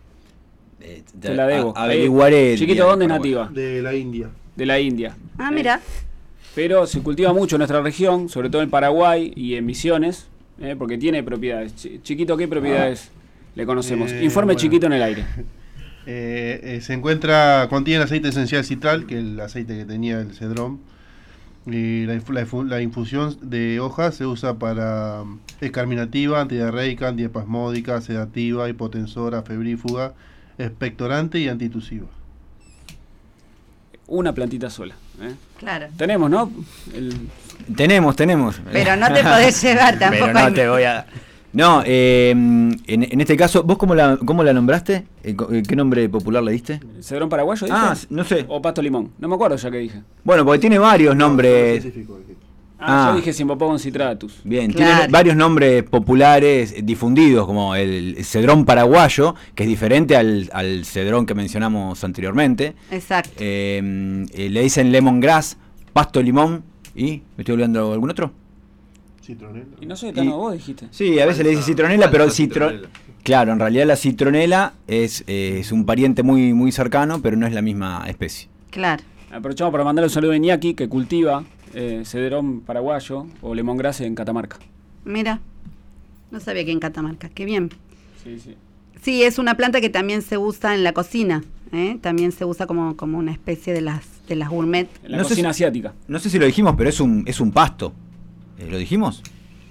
Eh, Te la debo. a- averiguaré. Chiquito, ¿dónde es nativa? De la India. De la India. Ah, ¿eh? mira. Pero se cultiva mucho en nuestra región, sobre todo en Paraguay y en Misiones, ¿eh? porque tiene propiedades. Chi- Chiquito, ¿qué propiedades le conocemos. Eh, Informe bueno. chiquito en el aire. Eh, eh, se encuentra, contiene aceite esencial citral, que es el aceite que tenía el cedrón. Y la, infu- la infu- la infusión de hojas se usa para mm, es carminativa, antidiarreica, antiespasmódica, sedativa, hipotensora, febrífuga, expectorante y antitusiva. Una plantita sola. ¿eh? Claro. Tenemos, ¿no? El- Tenemos, tenemos. Pero no te podés llevar tampoco. Pero no te voy a... No, eh, en, en este caso, ¿vos cómo la, cómo la nombraste? Eh, eh, ¿Qué nombre popular le diste? ¿Cedrón paraguayo? dije? Ah, no sé. O pasto limón. No me acuerdo ya que dije. Bueno, porque tiene varios nombres. Ah, Ah. yo dije Simpopogon citratus. Bien, Claro. tiene varios nombres populares eh, difundidos, como el cedrón paraguayo, que es diferente al, al cedrón que mencionamos anteriormente. Exacto. Eh, eh, le dicen lemongrass, pasto limón y. ¿Me estoy olvidando algún otro? Citronela. Y no soy tan Y- vos dijiste. Sí, a veces le dicen Falsa- citronela, pero citronela. Claro, en realidad la citronela es, eh, es un pariente muy, muy cercano, pero no es la misma especie. Claro. Aprovechamos para mandarle un saludo a Iñaki, que cultiva eh, cedrón paraguayo o lemongrass en Catamarca. Mira. No sabía que en Catamarca. Qué bien. Sí, sí. Sí, es una planta que también se usa en la cocina. ¿eh? También se usa como, como una especie de las, de las gourmet. En la No sé cocina si- asiática. No sé si lo dijimos, pero es un, es un pasto. Eh, ¿Lo dijimos?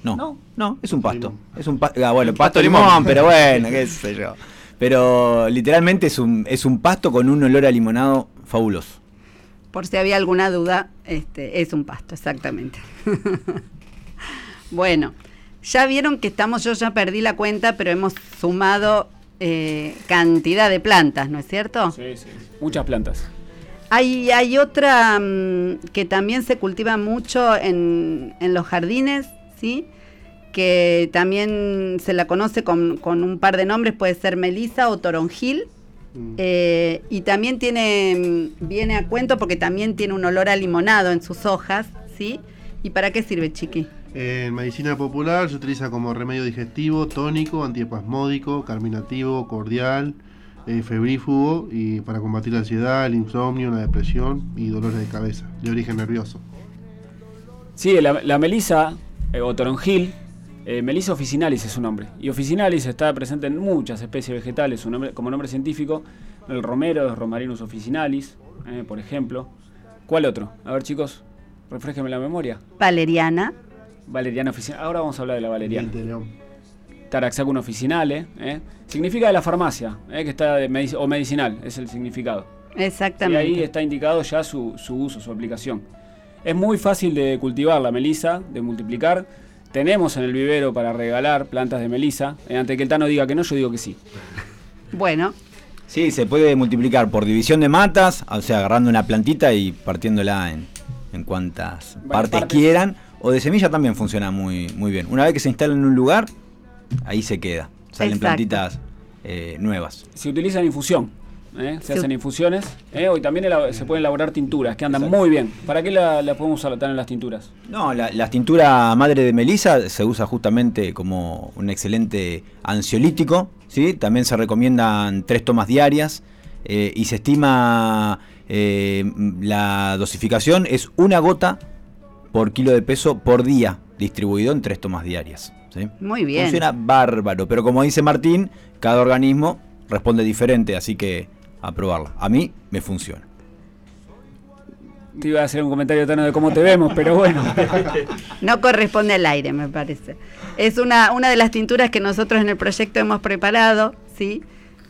No. No. No, es un pasto. Limón. Es un pa- ah, bueno, pasto pasto limón, limón. pero bueno, qué sé yo. Pero literalmente es un, es un pasto con un olor a limonado fabuloso. Por si había alguna duda, este, es un pasto, exactamente. bueno, ya vieron que estamos, yo ya perdí la cuenta, pero hemos sumado eh, cantidad de plantas, ¿no es cierto? Sí, sí. Muchas plantas. Hay, hay otra mm, que también se cultiva mucho en, en los jardines, ¿sí? Que también se la conoce con, con un par de nombres, puede ser melisa o toronjil. Mm. Eh, y también tiene, mm, viene a cuento porque también tiene un olor a limonado en sus hojas, ¿sí? ¿Y para qué sirve, Chiqui? En medicina popular se utiliza como remedio digestivo, tónico, antiespasmódico, carminativo, cordial, eh, febrífugo y para combatir la ansiedad, el insomnio, la depresión y dolores de cabeza de origen nervioso. Sí, la, la melisa eh, o toronjil, eh, melisa officinalis es su nombre. Y officinalis está presente en muchas especies vegetales su nombre, como nombre científico. El romero es Romarinus officinalis, eh, por ejemplo. ¿Cuál otro? A ver, chicos, refresquenme la memoria. Valeriana. Valeriana officinal. Ahora vamos a hablar de la valeriana. Taraxacum officinale. eh. Significa de la farmacia, eh, que está de medic- o medicinal, es el significado. Y Exactamente. ahí está indicado ya su, su uso, su aplicación. Es muy fácil de cultivar la melisa, de multiplicar. Tenemos en el vivero para regalar plantas de melisa. Eh, ante que el Tano diga que no, yo digo que sí. Bueno, Sí, se puede multiplicar por división de matas, o sea, agarrando una plantita y partiéndola en, en cuantas partes, partes. quieran. O de semilla también funciona muy, muy bien. Una vez que se instala en un lugar, ahí se queda. Salen Exacto. plantitas eh, nuevas. Se utiliza en infusión. eh, Se hacen infusiones. eh, Hoy también se pueden elaborar tinturas que andan muy bien. ¿Para qué la, la podemos usar en las tinturas? No, la, la tintura madre de melisa se usa justamente como un excelente ansiolítico, ¿sí? También se recomiendan tres tomas diarias eh, y se estima eh, la dosificación es una gota por kilo de peso por día, distribuido en tres tomas diarias. ¿Sí? muy bien. Funciona bárbaro, pero como dice Martín, cada organismo responde diferente, así que a probarla. A mí me funciona. Te iba a hacer un comentario Tano de cómo te vemos, pero bueno. No corresponde al aire, me parece. Es una, una de las tinturas que nosotros en el proyecto hemos preparado, ¿sí?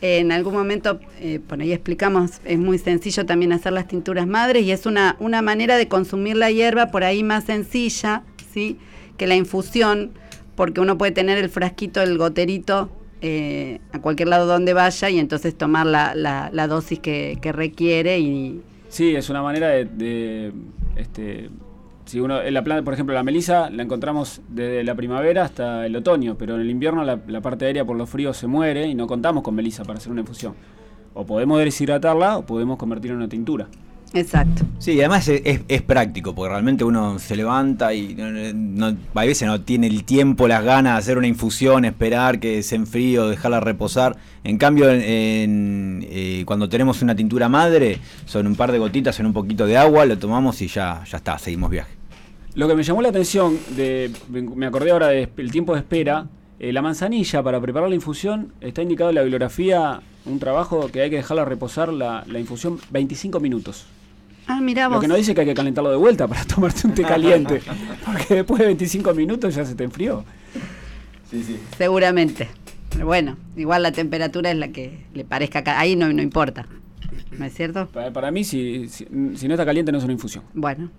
En algún momento, eh, por ahí explicamos, es muy sencillo también hacer las tinturas madres y es una, una manera de consumir la hierba por ahí más sencilla, ¿sí? Que la infusión, porque uno puede tener el frasquito, el goterito eh, a cualquier lado donde vaya y entonces tomar la, la- la dosis que, requiere y, Sí, es una manera de, de, este, si uno, en la planta, por ejemplo, la melisa la encontramos desde la primavera hasta el otoño, pero en el invierno la, la parte aérea por los fríos se muere y no contamos con melisa para hacer una infusión. O podemos deshidratarla o podemos convertirla en una tintura. Exacto. Sí, además es, es- es práctico, porque realmente uno se levanta y no, no- a veces no tiene el tiempo, las ganas de hacer una infusión, esperar que se enfríe o dejarla reposar. En cambio, en- en, eh, cuando tenemos una tintura madre, son un par de gotitas en un poquito de agua, lo tomamos y ya, ya está, seguimos viaje. Lo que me llamó la atención, de, me acordé ahora del tiempo de espera, Eh, la manzanilla, para preparar la infusión, está indicado en la bibliografía un trabajo que hay que dejarla reposar la, la infusión 25 minutos. Ah, mira Lo vos. que no dice que hay que calentarlo de vuelta para tomarte un té caliente. porque después de 25 minutos ya se te enfrió. Sí, sí. Seguramente. Pero bueno, igual la temperatura es la que le parezca. ca- Ahí no, no importa. ¿No es cierto? Para, para mí, si, si, si no está caliente, no es una infusión. Bueno.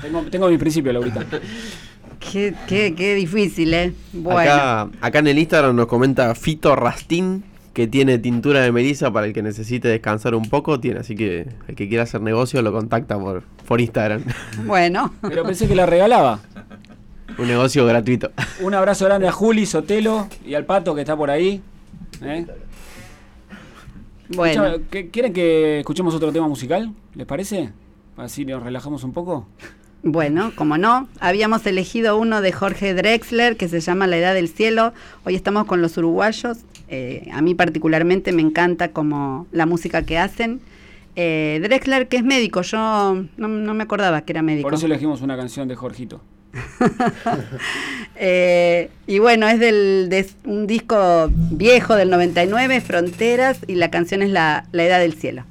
Tengo, tengo mi principio, Laurita. Qué, qué, qué difícil, ¿eh? Bueno. Acá, acá en el Instagram nos comenta Fito Rastín que tiene tintura de melisa para el que necesite descansar un poco. Tiene, así que el que quiera hacer negocio lo contacta por, por Instagram. Bueno. Pero pensé que la regalaba. un negocio gratuito. Un abrazo grande a Juli, Sotelo y al Pato que está por ahí. ¿eh? Bueno. Escucha, ¿qué- ¿Quieren que escuchemos otro tema musical? ¿Les parece? Así nos relajamos un poco. Bueno, como no, habíamos elegido uno de Jorge Drexler que se llama La Edad del Cielo. Hoy estamos con los uruguayos. Eh, a mí particularmente me encanta como la música que hacen. Eh, Drexler, que es médico, yo no, no me acordaba que era médico. Por eso elegimos una canción de Jorgito. Eh, y bueno, es del, de un disco viejo del 99, Fronteras, y la canción es La, la Edad del Cielo.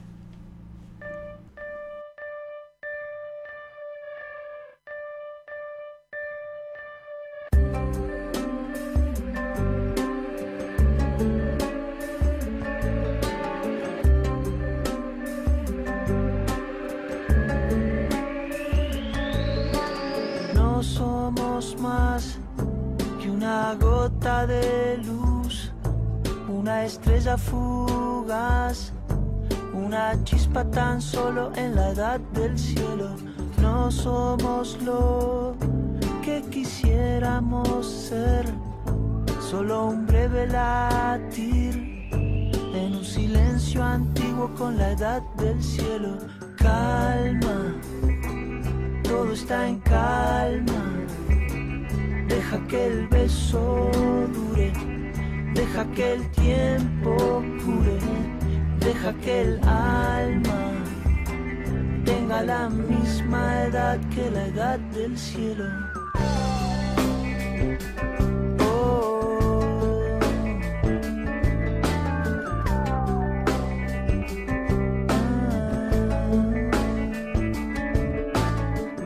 Del cielo. No somos lo que quisiéramos ser, solo un breve latir en un silencio antiguo con la edad del cielo. Calma todo está en calma. Deja que el beso dure, deja que el tiempo cure, deja que el alma tenga la misma edad que la edad del cielo. Oh.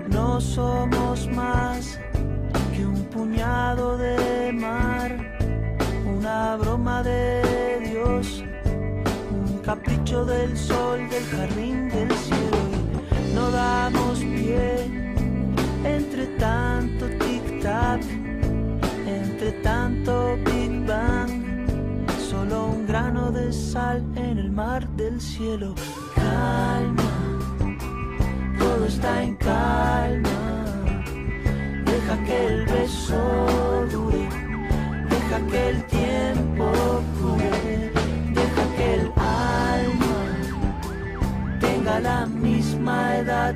No somos más que un puñado de mar, una broma de Dios, un capricho del sol del jardín del entre tanto tic-tac, entre tanto Big Bang, solo un grano de sal en el mar del cielo. Calma todo está en calma. Deja que el beso dure, deja que el tiempo cure, deja que el alma tenga la misma edad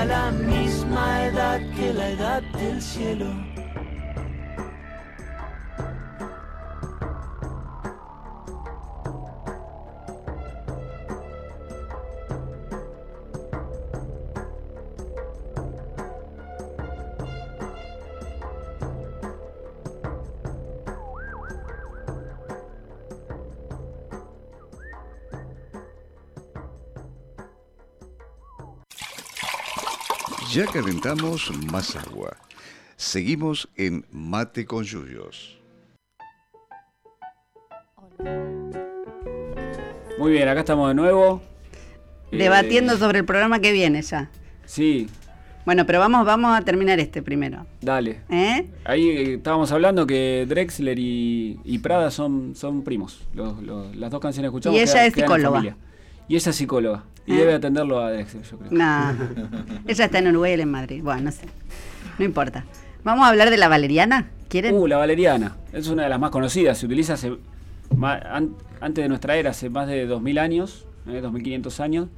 tenga la misma edad que la edad del cielo. Ya calentamos más agua. Seguimos en Mate con Yuyos. Muy bien, acá estamos de nuevo. Debatiendo Eh, sobre el programa que viene ya. Sí, Bueno, pero vamos, vamos a terminar este primero. dale. ¿Eh? Ahí eh, estábamos hablando que Drexler y, y Prada son, son primos. Los- los- las dos canciones escuchamos. Y ella quedan- es psicóloga. Y ella es psicóloga. Y ¿Eh? debe atenderlo a Drexler, yo creo. No. Ella está en Uruguay él en Madrid. Bueno, no sé. No importa. Vamos a hablar de la valeriana. ¿Quieren? Uh, la valeriana. Es una de las más conocidas. Se utiliza hace an- antes de nuestra era, hace más de 2000 años, eh, 2500 años.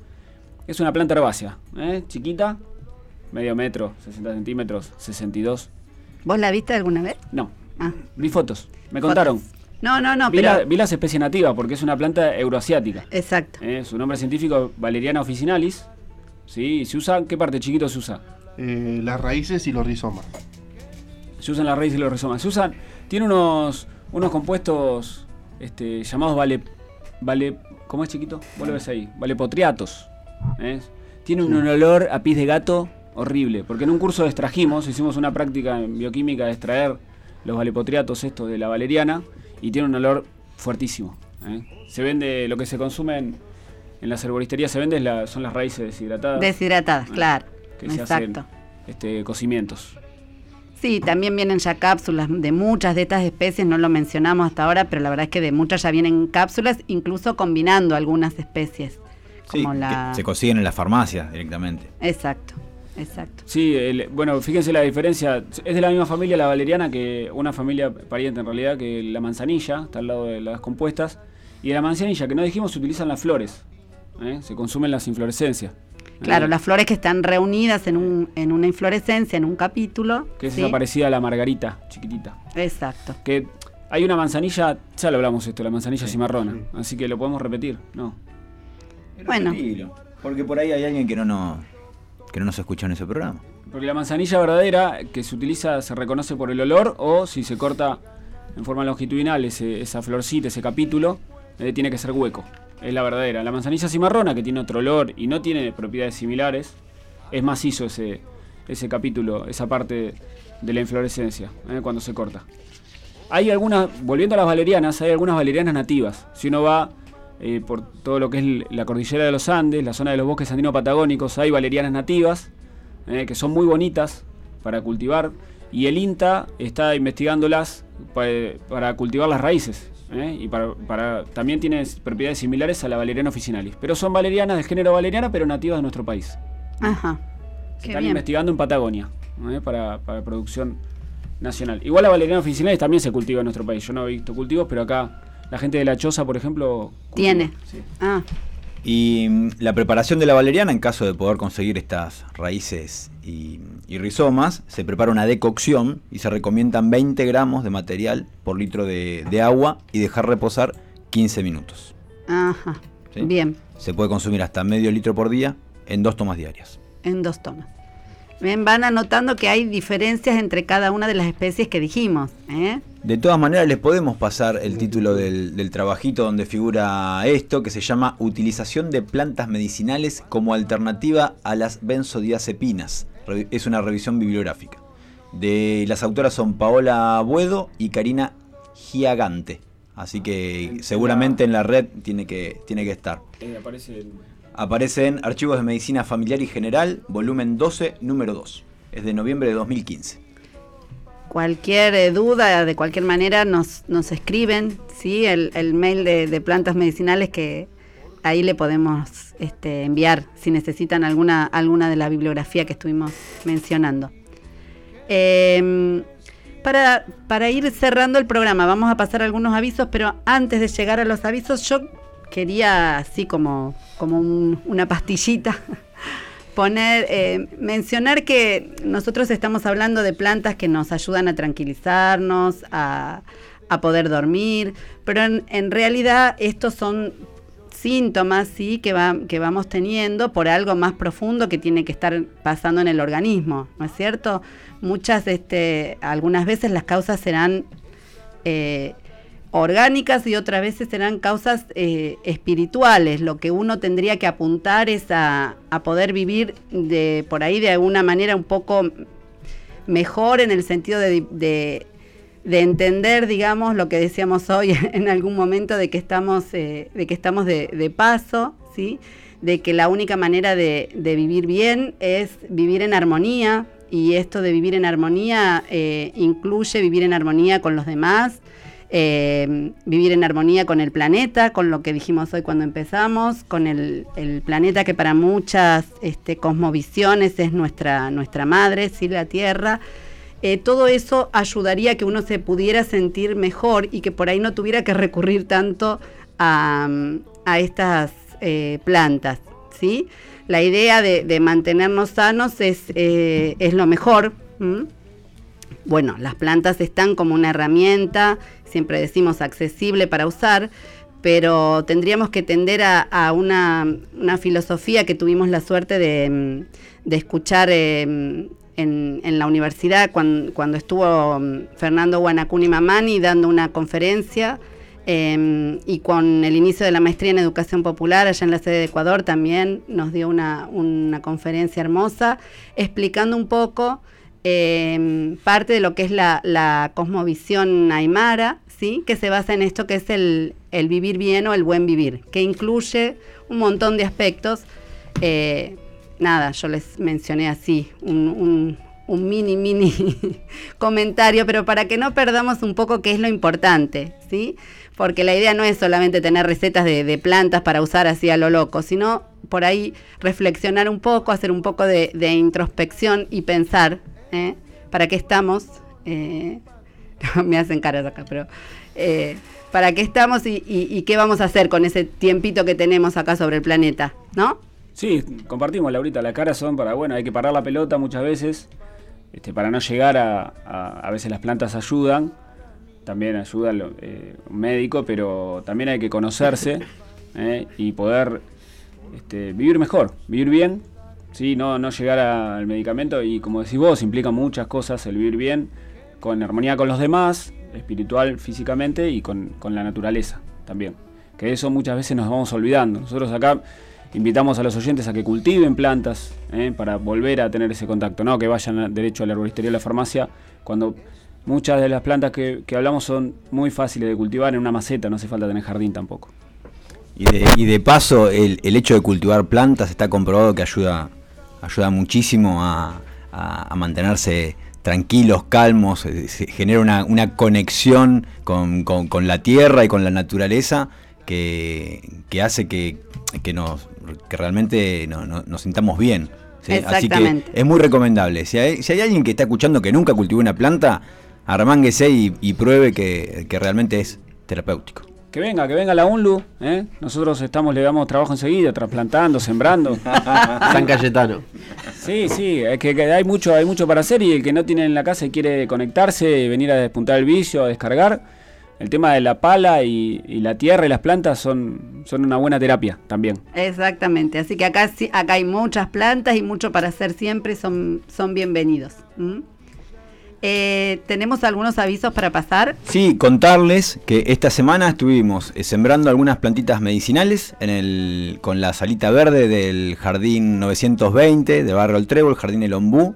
Es una planta herbácea, eh, chiquita, medio metro, 60 centímetros, 62. ¿Vos la viste alguna vez? No, Ah. vi fotos, me contaron. No, no, no, vi, pero. la- vi las especies nativas porque es una planta euroasiática. Exacto. Eh, su nombre científico es Valeriana officinalis. ¿sí? ¿Se usa? ¿Qué parte chiquito se usa? Eh, las raíces y los rizomas. Se usan las raíces y los rizomas. Se usan. Tiene unos, unos compuestos este, llamados vale. vale ¿Cómo es chiquito? Vos lo ves ahí. Valepotriatos. ¿eh? Tiene un olor a pis de gato horrible. Porque en un curso extrajimos, hicimos una práctica en bioquímica de extraer los valepotriatos estos de la valeriana. Y tiene un olor fuertísimo. ¿eh? Se vende, lo que se consume en, en las herboristerías se vende la- son las raíces deshidratadas. Deshidratadas, claro. que se hacen Exacto. este, cocimientos. Sí, también vienen ya cápsulas de muchas de estas especies, no lo mencionamos hasta ahora, pero la verdad es que de muchas ya vienen cápsulas, incluso combinando algunas especies. Sí, Como la... que se consiguen en las farmacias directamente. Exacto, exacto. Sí, el- bueno, fíjense la diferencia. Es de la misma familia la valeriana que una familia pariente en realidad que la manzanilla, está al lado de las compuestas. Y de la manzanilla, que no dijimos, se utilizan las flores. ¿eh? Se consumen las inflorescencias. Claro, ¿eh? las flores que están reunidas en, un, en una inflorescencia, en un capítulo. Que es ¿sí? esa parecida a la margarita, chiquitita. Exacto. Que hay una manzanilla, ya lo hablamos esto, la manzanilla cimarrona. Así que lo podemos repetir, ¿no? Bueno. Porque por ahí hay alguien que no, nos que no nos escuchó en ese programa. Porque la manzanilla verdadera que se utiliza se reconoce por el olor o si se corta en forma longitudinal ese- esa florcita, ese capítulo, eh, tiene que ser hueco. Es la verdadera. La manzanilla cimarrona, que tiene otro olor y no tiene propiedades similares, es macizo ese, ese capítulo, esa parte de la inflorescencia, eh, cuando se corta. Hay algunas, volviendo a las valerianas, hay algunas valerianas nativas. Si uno va eh, por todo lo que es la cordillera de los Andes, la zona de los bosques andino-patagónicos, hay valerianas nativas eh, que son muy bonitas para cultivar y el INTA está investigándolas pa- para, cultivar las raíces eh, y para, para- también tiene propiedades similares a la valeriana officinalis, pero son valerianas del género valeriana pero nativas de nuestro país. Ajá. Se están bien. investigando en Patagonia para, para producción nacional. Igual la valeriana officinalis también se cultiva en nuestro país. Yo no he visto cultivos, pero acá la gente de la choza, por ejemplo. Tiene. Sí. Ah, Y mm, la preparación de la valeriana, en caso de poder conseguir estas raíces y, y rizomas, se prepara una decocción y se recomiendan 20 gramos de material por litro de, de agua y dejar reposar 15 minutos. ajá. ¿sí? Bien, Se puede consumir hasta medio litro por día en dos tomas diarias. en dos tomas. Van anotando que hay diferencias entre cada una de las especies que dijimos. ¿eh? De todas maneras, les podemos pasar el título del, del trabajito donde figura esto, que se llama Utilización de plantas medicinales como alternativa a las benzodiazepinas. Es una revisión bibliográfica. De las autoras son Paola Buedo y Karina Giagante. Así que seguramente en la red tiene que, tiene que estar. Eh, aparece el- Aparece en Archivos de Medicina Familiar y General, volumen 12, número 2. Es de noviembre de 2015. Cualquier eh, duda, de cualquier manera, nos, nos escriben, ¿sí? El, el mail de, plantas medicinales que ahí le podemos este, enviar si necesitan alguna, alguna de la bibliografía que estuvimos mencionando. Em, para, para ir cerrando el programa, vamos a pasar algunos avisos, pero antes de llegar a los avisos, yo quería, así como, como un- una pastillita, poner, eh, mencionar que nosotros estamos hablando de plantas que nos ayudan a tranquilizarnos, a, a poder dormir, pero en, en realidad estos son síntomas sí que, va- que vamos teniendo por algo más profundo que tiene que estar pasando en el organismo, ¿no es cierto? Muchas, este, algunas veces las causas serán eh, orgánicas y otras veces serán causas eh, espirituales. Lo que uno tendría que apuntar es a, poder vivir de por ahí de alguna manera un poco mejor en el sentido de, de, de entender, digamos, lo que decíamos hoy en algún momento de que estamos, eh, de, que estamos de, paso, ¿sí? de que la única manera de, de, vivir bien es vivir en armonía, y esto de vivir en armonía eh, incluye vivir en armonía con los demás, eh, vivir en armonía con el planeta, con lo que dijimos hoy cuando empezamos, con el, planeta que para muchas este, cosmovisiones es nuestra, nuestra madre, ¿sí? la Tierra. Eh, todo eso ayudaría a que uno se pudiera sentir mejor y que por ahí no tuviera que recurrir tanto a, a estas eh, plantas. ¿sí? La idea de, mantenernos sanos es, es lo mejor. Bueno, las plantas están como una herramienta, siempre decimos accesible para usar, pero tendríamos que tender a, una, una, filosofía que tuvimos la suerte de, de escuchar eh, en, en, la universidad cuando, estuvo Fernando Guanacuni Mamani dando una conferencia eh, y con el inicio de la maestría en educación popular allá en la sede de Ecuador también nos dio una, una conferencia hermosa explicando un poco eh, parte de lo que es la, la, cosmovisión aymara, ¿sí? que se basa en esto que es el, el, vivir bien o el buen vivir, que incluye un montón de aspectos. Eh, nada, yo les mencioné así un, un, mini, mini comentario, pero para que no perdamos un poco qué es lo importante, ¿sí? Porque la idea no es solamente tener recetas de, de plantas para usar así a lo loco, sino por ahí reflexionar un poco, hacer un poco de, de introspección y pensar ¿eh? ¿Para qué estamos? Eh, me hacen caras acá, pero eh, ¿para qué estamos y, y, y, qué vamos a hacer con ese tiempito que tenemos acá sobre el planeta? ¿No? Sí, compartimos, Laurita. Las caras son para, bueno, hay que parar la pelota muchas veces, este, para no llegar a, a, a veces las plantas ayudan, también ayuda eh, un médico, pero también hay que conocerse y poder este, vivir mejor, vivir bien ¿sí? no, no llegar a, al medicamento y como decís vos, implica muchas cosas el vivir bien, con armonía con los demás, espiritual, físicamente y con, con, la naturaleza también. Que eso muchas veces nos vamos olvidando. Nosotros acá invitamos a los oyentes a que cultiven plantas ¿eh? para volver a tener ese contacto, no que vayan derecho a la herboristería o la farmacia cuando muchas de las plantas que, que hablamos son muy fáciles de cultivar en una maceta, no hace falta tener jardín tampoco. Y de, paso, el, el, hecho de cultivar plantas está comprobado que ayuda ayuda muchísimo a, a mantenerse tranquilos, calmos, eh, se genera una, una conexión con, con, con, la tierra y con la naturaleza que, que hace que, que, nos, que realmente no, no, nos sintamos bien. ¿sí? Así que es muy recomendable. Si hay, si hay, alguien que está escuchando que nunca cultivó una planta, armánguese y, y pruebe que, que realmente es terapéutico. Que venga, que venga la UNLU. ¿eh? Nosotros estamos, le damos trabajo enseguida, trasplantando, sembrando. San Cayetano. Sí, sí, es que, que, hay mucho, hay mucho para hacer y el que no tiene en la casa y quiere conectarse, venir a despuntar el vicio, a descargar. El tema de la pala y, y, la tierra y las plantas son, son una buena terapia también. Exactamente, así que acá, acá hay muchas plantas y mucho para hacer siempre, son, son bienvenidos. ¿Mm? Eh, ¿Tenemos algunos avisos para pasar? Sí, contarles que esta semana estuvimos eh, sembrando algunas plantitas medicinales con la salita verde del Jardín 920 de Barrio El Trébol, Jardín El Ombú.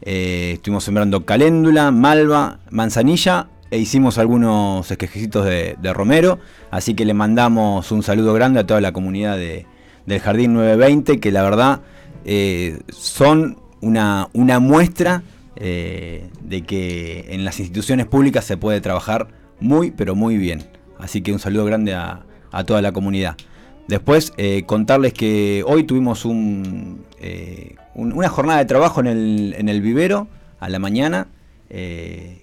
Eh, estuvimos sembrando caléndula, malva, manzanilla e hicimos algunos esquejecitos de, romero. Así que le mandamos un saludo grande a toda la comunidad de, del Jardín 920 que la verdad eh, son una muestra eh, de que en las instituciones públicas se puede trabajar muy, pero muy bien. Así que un saludo grande a, toda la comunidad. Después, eh, contarles que hoy tuvimos eh, un, una jornada de trabajo en el, vivero a la mañana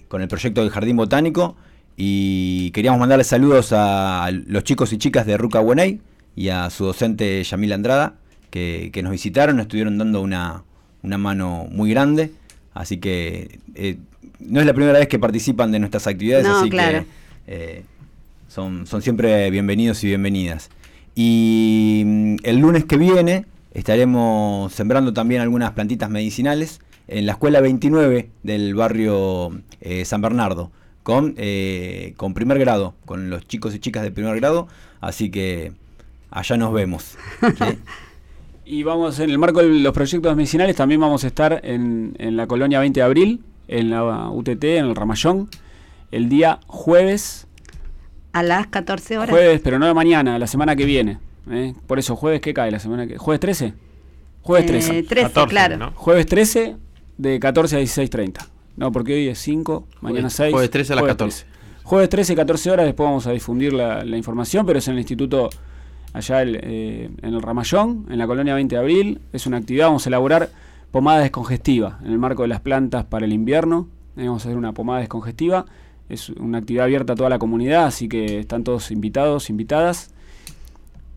con el proyecto del Jardín Botánico y queríamos mandarles saludos a los chicos y chicas de Ruca Buenay y a su docente Yamil Andrada que, nos visitaron, estuvieron dando una mano muy grande. Así que eh, no es la primera vez que participan de nuestras actividades, no, así claro. que eh, son, son siempre bienvenidos y bienvenidas. Y mm, el lunes que viene estaremos sembrando también algunas plantitas medicinales en la escuela 29 del barrio eh, San Bernardo, con, con primer grado, con los chicos y chicas de primer grado, así que allá nos vemos. ¿sí? Y vamos, en el marco de los proyectos medicinales, también vamos a estar en, en la colonia 20 de abril, en la UTT, en el Ramallón, el día jueves. A las 14 horas. Jueves, pero no de mañana, la semana que viene. ¿eh? Por eso, jueves, ¿qué cae la semana que ¿Jueves 13? Jueves 13. Eh, 13, 14, claro. ¿no? Jueves 13 de 14 a 16.30. No, porque hoy es 5, mañana Jueves- 6. jueves 13 a las 14. 13. Jueves 13, 14 horas, después vamos a difundir la, la información, pero es en el instituto allá eh, en el Ramallón, en la colonia 20 de abril. Es una actividad, vamos a elaborar pomada descongestiva en el marco de las plantas para el invierno. Eh, vamos a hacer una pomada descongestiva. Es una actividad abierta a toda la comunidad, así que están todos invitados, invitadas.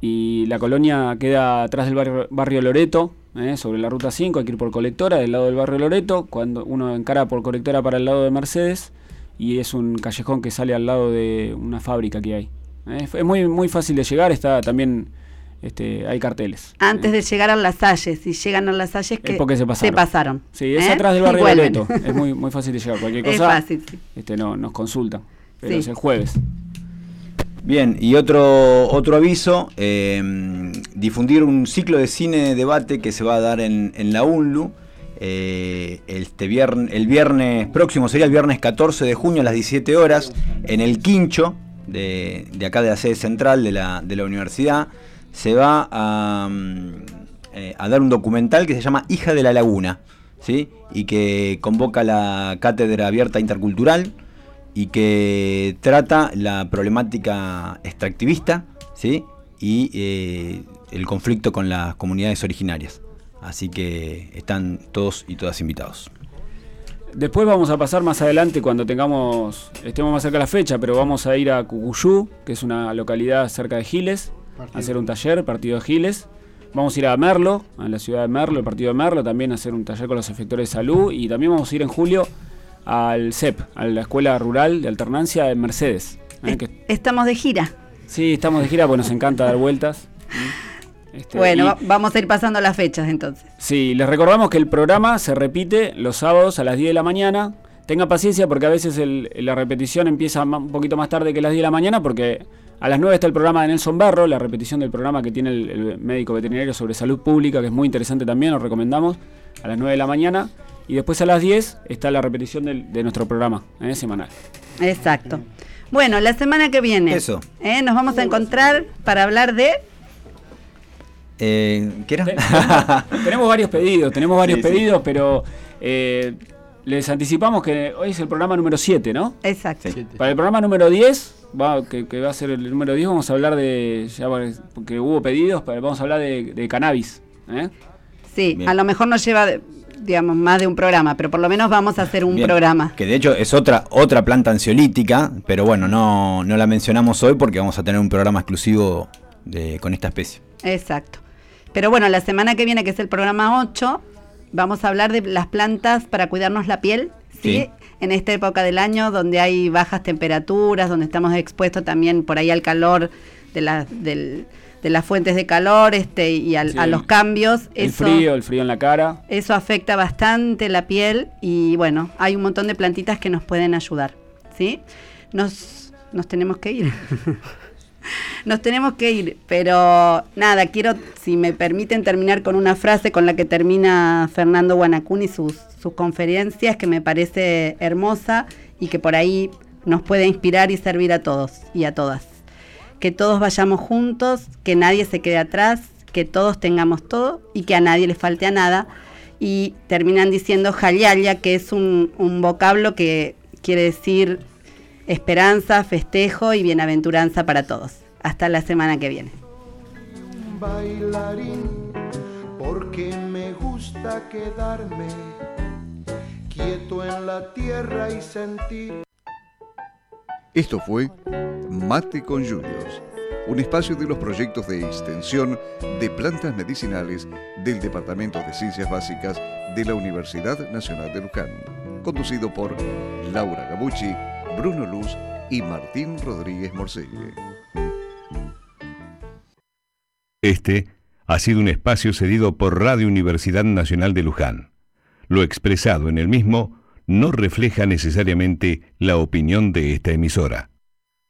Y la colonia queda atrás del barrio, barrio Loreto, eh, sobre la ruta 5, hay que ir por colectora, del lado del barrio Loreto, cuando uno encara por colectora para el lado de Mercedes, y es un callejón que sale al lado de una fábrica que hay. Eh, es muy, muy fácil de llegar, está también este, hay carteles. Antes eh. de llegar a las Salles, si llegan a las Salles que Es porque se pasaron. pasaron. Sí, es ¿eh? atrás del barrio. Loreto. Es muy, muy fácil de llegar. Cualquier Es cosa fácil, sí. este, no, nos consultan. Pero Sí. es el jueves. Bien, y otro, otro aviso, eh, difundir un ciclo de cine debate que se va a dar en, en la UNLU. eh, este viern- el viernes próximo sería el viernes 14 de junio a las 17 horas en el Quincho de, de acá de la sede central de la, de la universidad. Se va a, mm, eh, a dar un documental que se llama Hija de la Laguna, ¿sí? y que convoca la Cátedra Abierta Intercultural y que trata la problemática extractivista ¿sí? y eh, el conflicto con las comunidades originarias. Así que están todos y todas invitados. Después vamos a pasar más adelante cuando tengamos, estemos más cerca de la fecha, pero vamos a ir a Cucuyú, que es una localidad cerca de Giles, a hacer un taller, partido de Giles. Vamos a ir a Merlo, a la ciudad de Merlo, el partido de Merlo, también a hacer un taller con los efectores de salud. Y también vamos a ir en julio al CEP, a la Escuela Rural de Alternancia de Mercedes. ¿eh? Que- Estamos de gira. sí, estamos de gira porque nos encanta dar vueltas. Este, Bueno, y- vamos a ir pasando las fechas entonces. Sí, les recordamos que el programa se repite los sábados a las 10 de la mañana. Tenga paciencia porque a veces el- la repetición empieza un poquito más tarde que las 10 de la mañana porque a las 9 está el programa de Nelson Barro, la repetición del programa que tiene el, el médico veterinario sobre salud pública, que es muy interesante también, lo recomendamos, a las 9 de la mañana. Y después a las 10 está la repetición del- de nuestro programa eh, semanal. Exacto. Bueno, la semana que viene Eso. ¿eh? nos vamos a encontrar para hablar de... Eh, ¿Qué era? Te- tenemos, tenemos varios pedidos, tenemos varios Sí, sí. pedidos, pero eh, les anticipamos que hoy es el programa número 7, ¿no? Exacto. Sí. Para el programa número 10, va, que, que va a ser el número 10, vamos a hablar de. Ya porque hubo pedidos, pero vamos a hablar de, de cannabis. ¿eh? Sí, Bien. a lo mejor nos lleva, digamos, más de un programa, pero por lo menos vamos a hacer un Bien, programa. Que de hecho es otra, otra planta ansiolítica, pero bueno, no, no la mencionamos hoy porque vamos a tener un programa exclusivo de, con esta especie. Exacto. Pero bueno, la semana que viene, que es el programa 8, vamos a hablar de las plantas para cuidarnos la piel, ¿sí? Sí. En esta época del año donde hay bajas temperaturas, donde estamos expuestos también por ahí al calor de, la- del- de las fuentes de calor este, y al- Sí, a los cambios. El eso, frío, el frío en la cara. eso afecta bastante la piel y bueno, hay un montón de plantitas que nos pueden ayudar, ¿sí? Nos, nos tenemos que ir. nos tenemos que ir, pero nada, quiero, si me permiten, terminar con una frase con la que termina Fernando Guanacuni sus, sus conferencias, que me parece hermosa y que por ahí nos puede inspirar y servir a todos y a todas. Que todos vayamos juntos, que nadie se quede atrás, que todos tengamos todo y que a nadie le falte a nada. Y terminan diciendo Jalialia, que es un, un vocablo que quiere decir esperanza, festejo y bienaventuranza para todos. Hasta la semana que viene. bailarín porque me gusta quedarme quieto en la tierra y sentir Esto fue Mate con Yuyos, un espacio de los proyectos de extensión de plantas medicinales del Departamento de Ciencias Básicas de la Universidad Nacional de Luján, conducido por Laura Gabucci, Bruno Luz y Martín Rodríguez Morcelle. Este ha sido un espacio cedido por Radio Universidad Nacional de Luján. Lo expresado en el mismo no refleja necesariamente la opinión de esta emisora.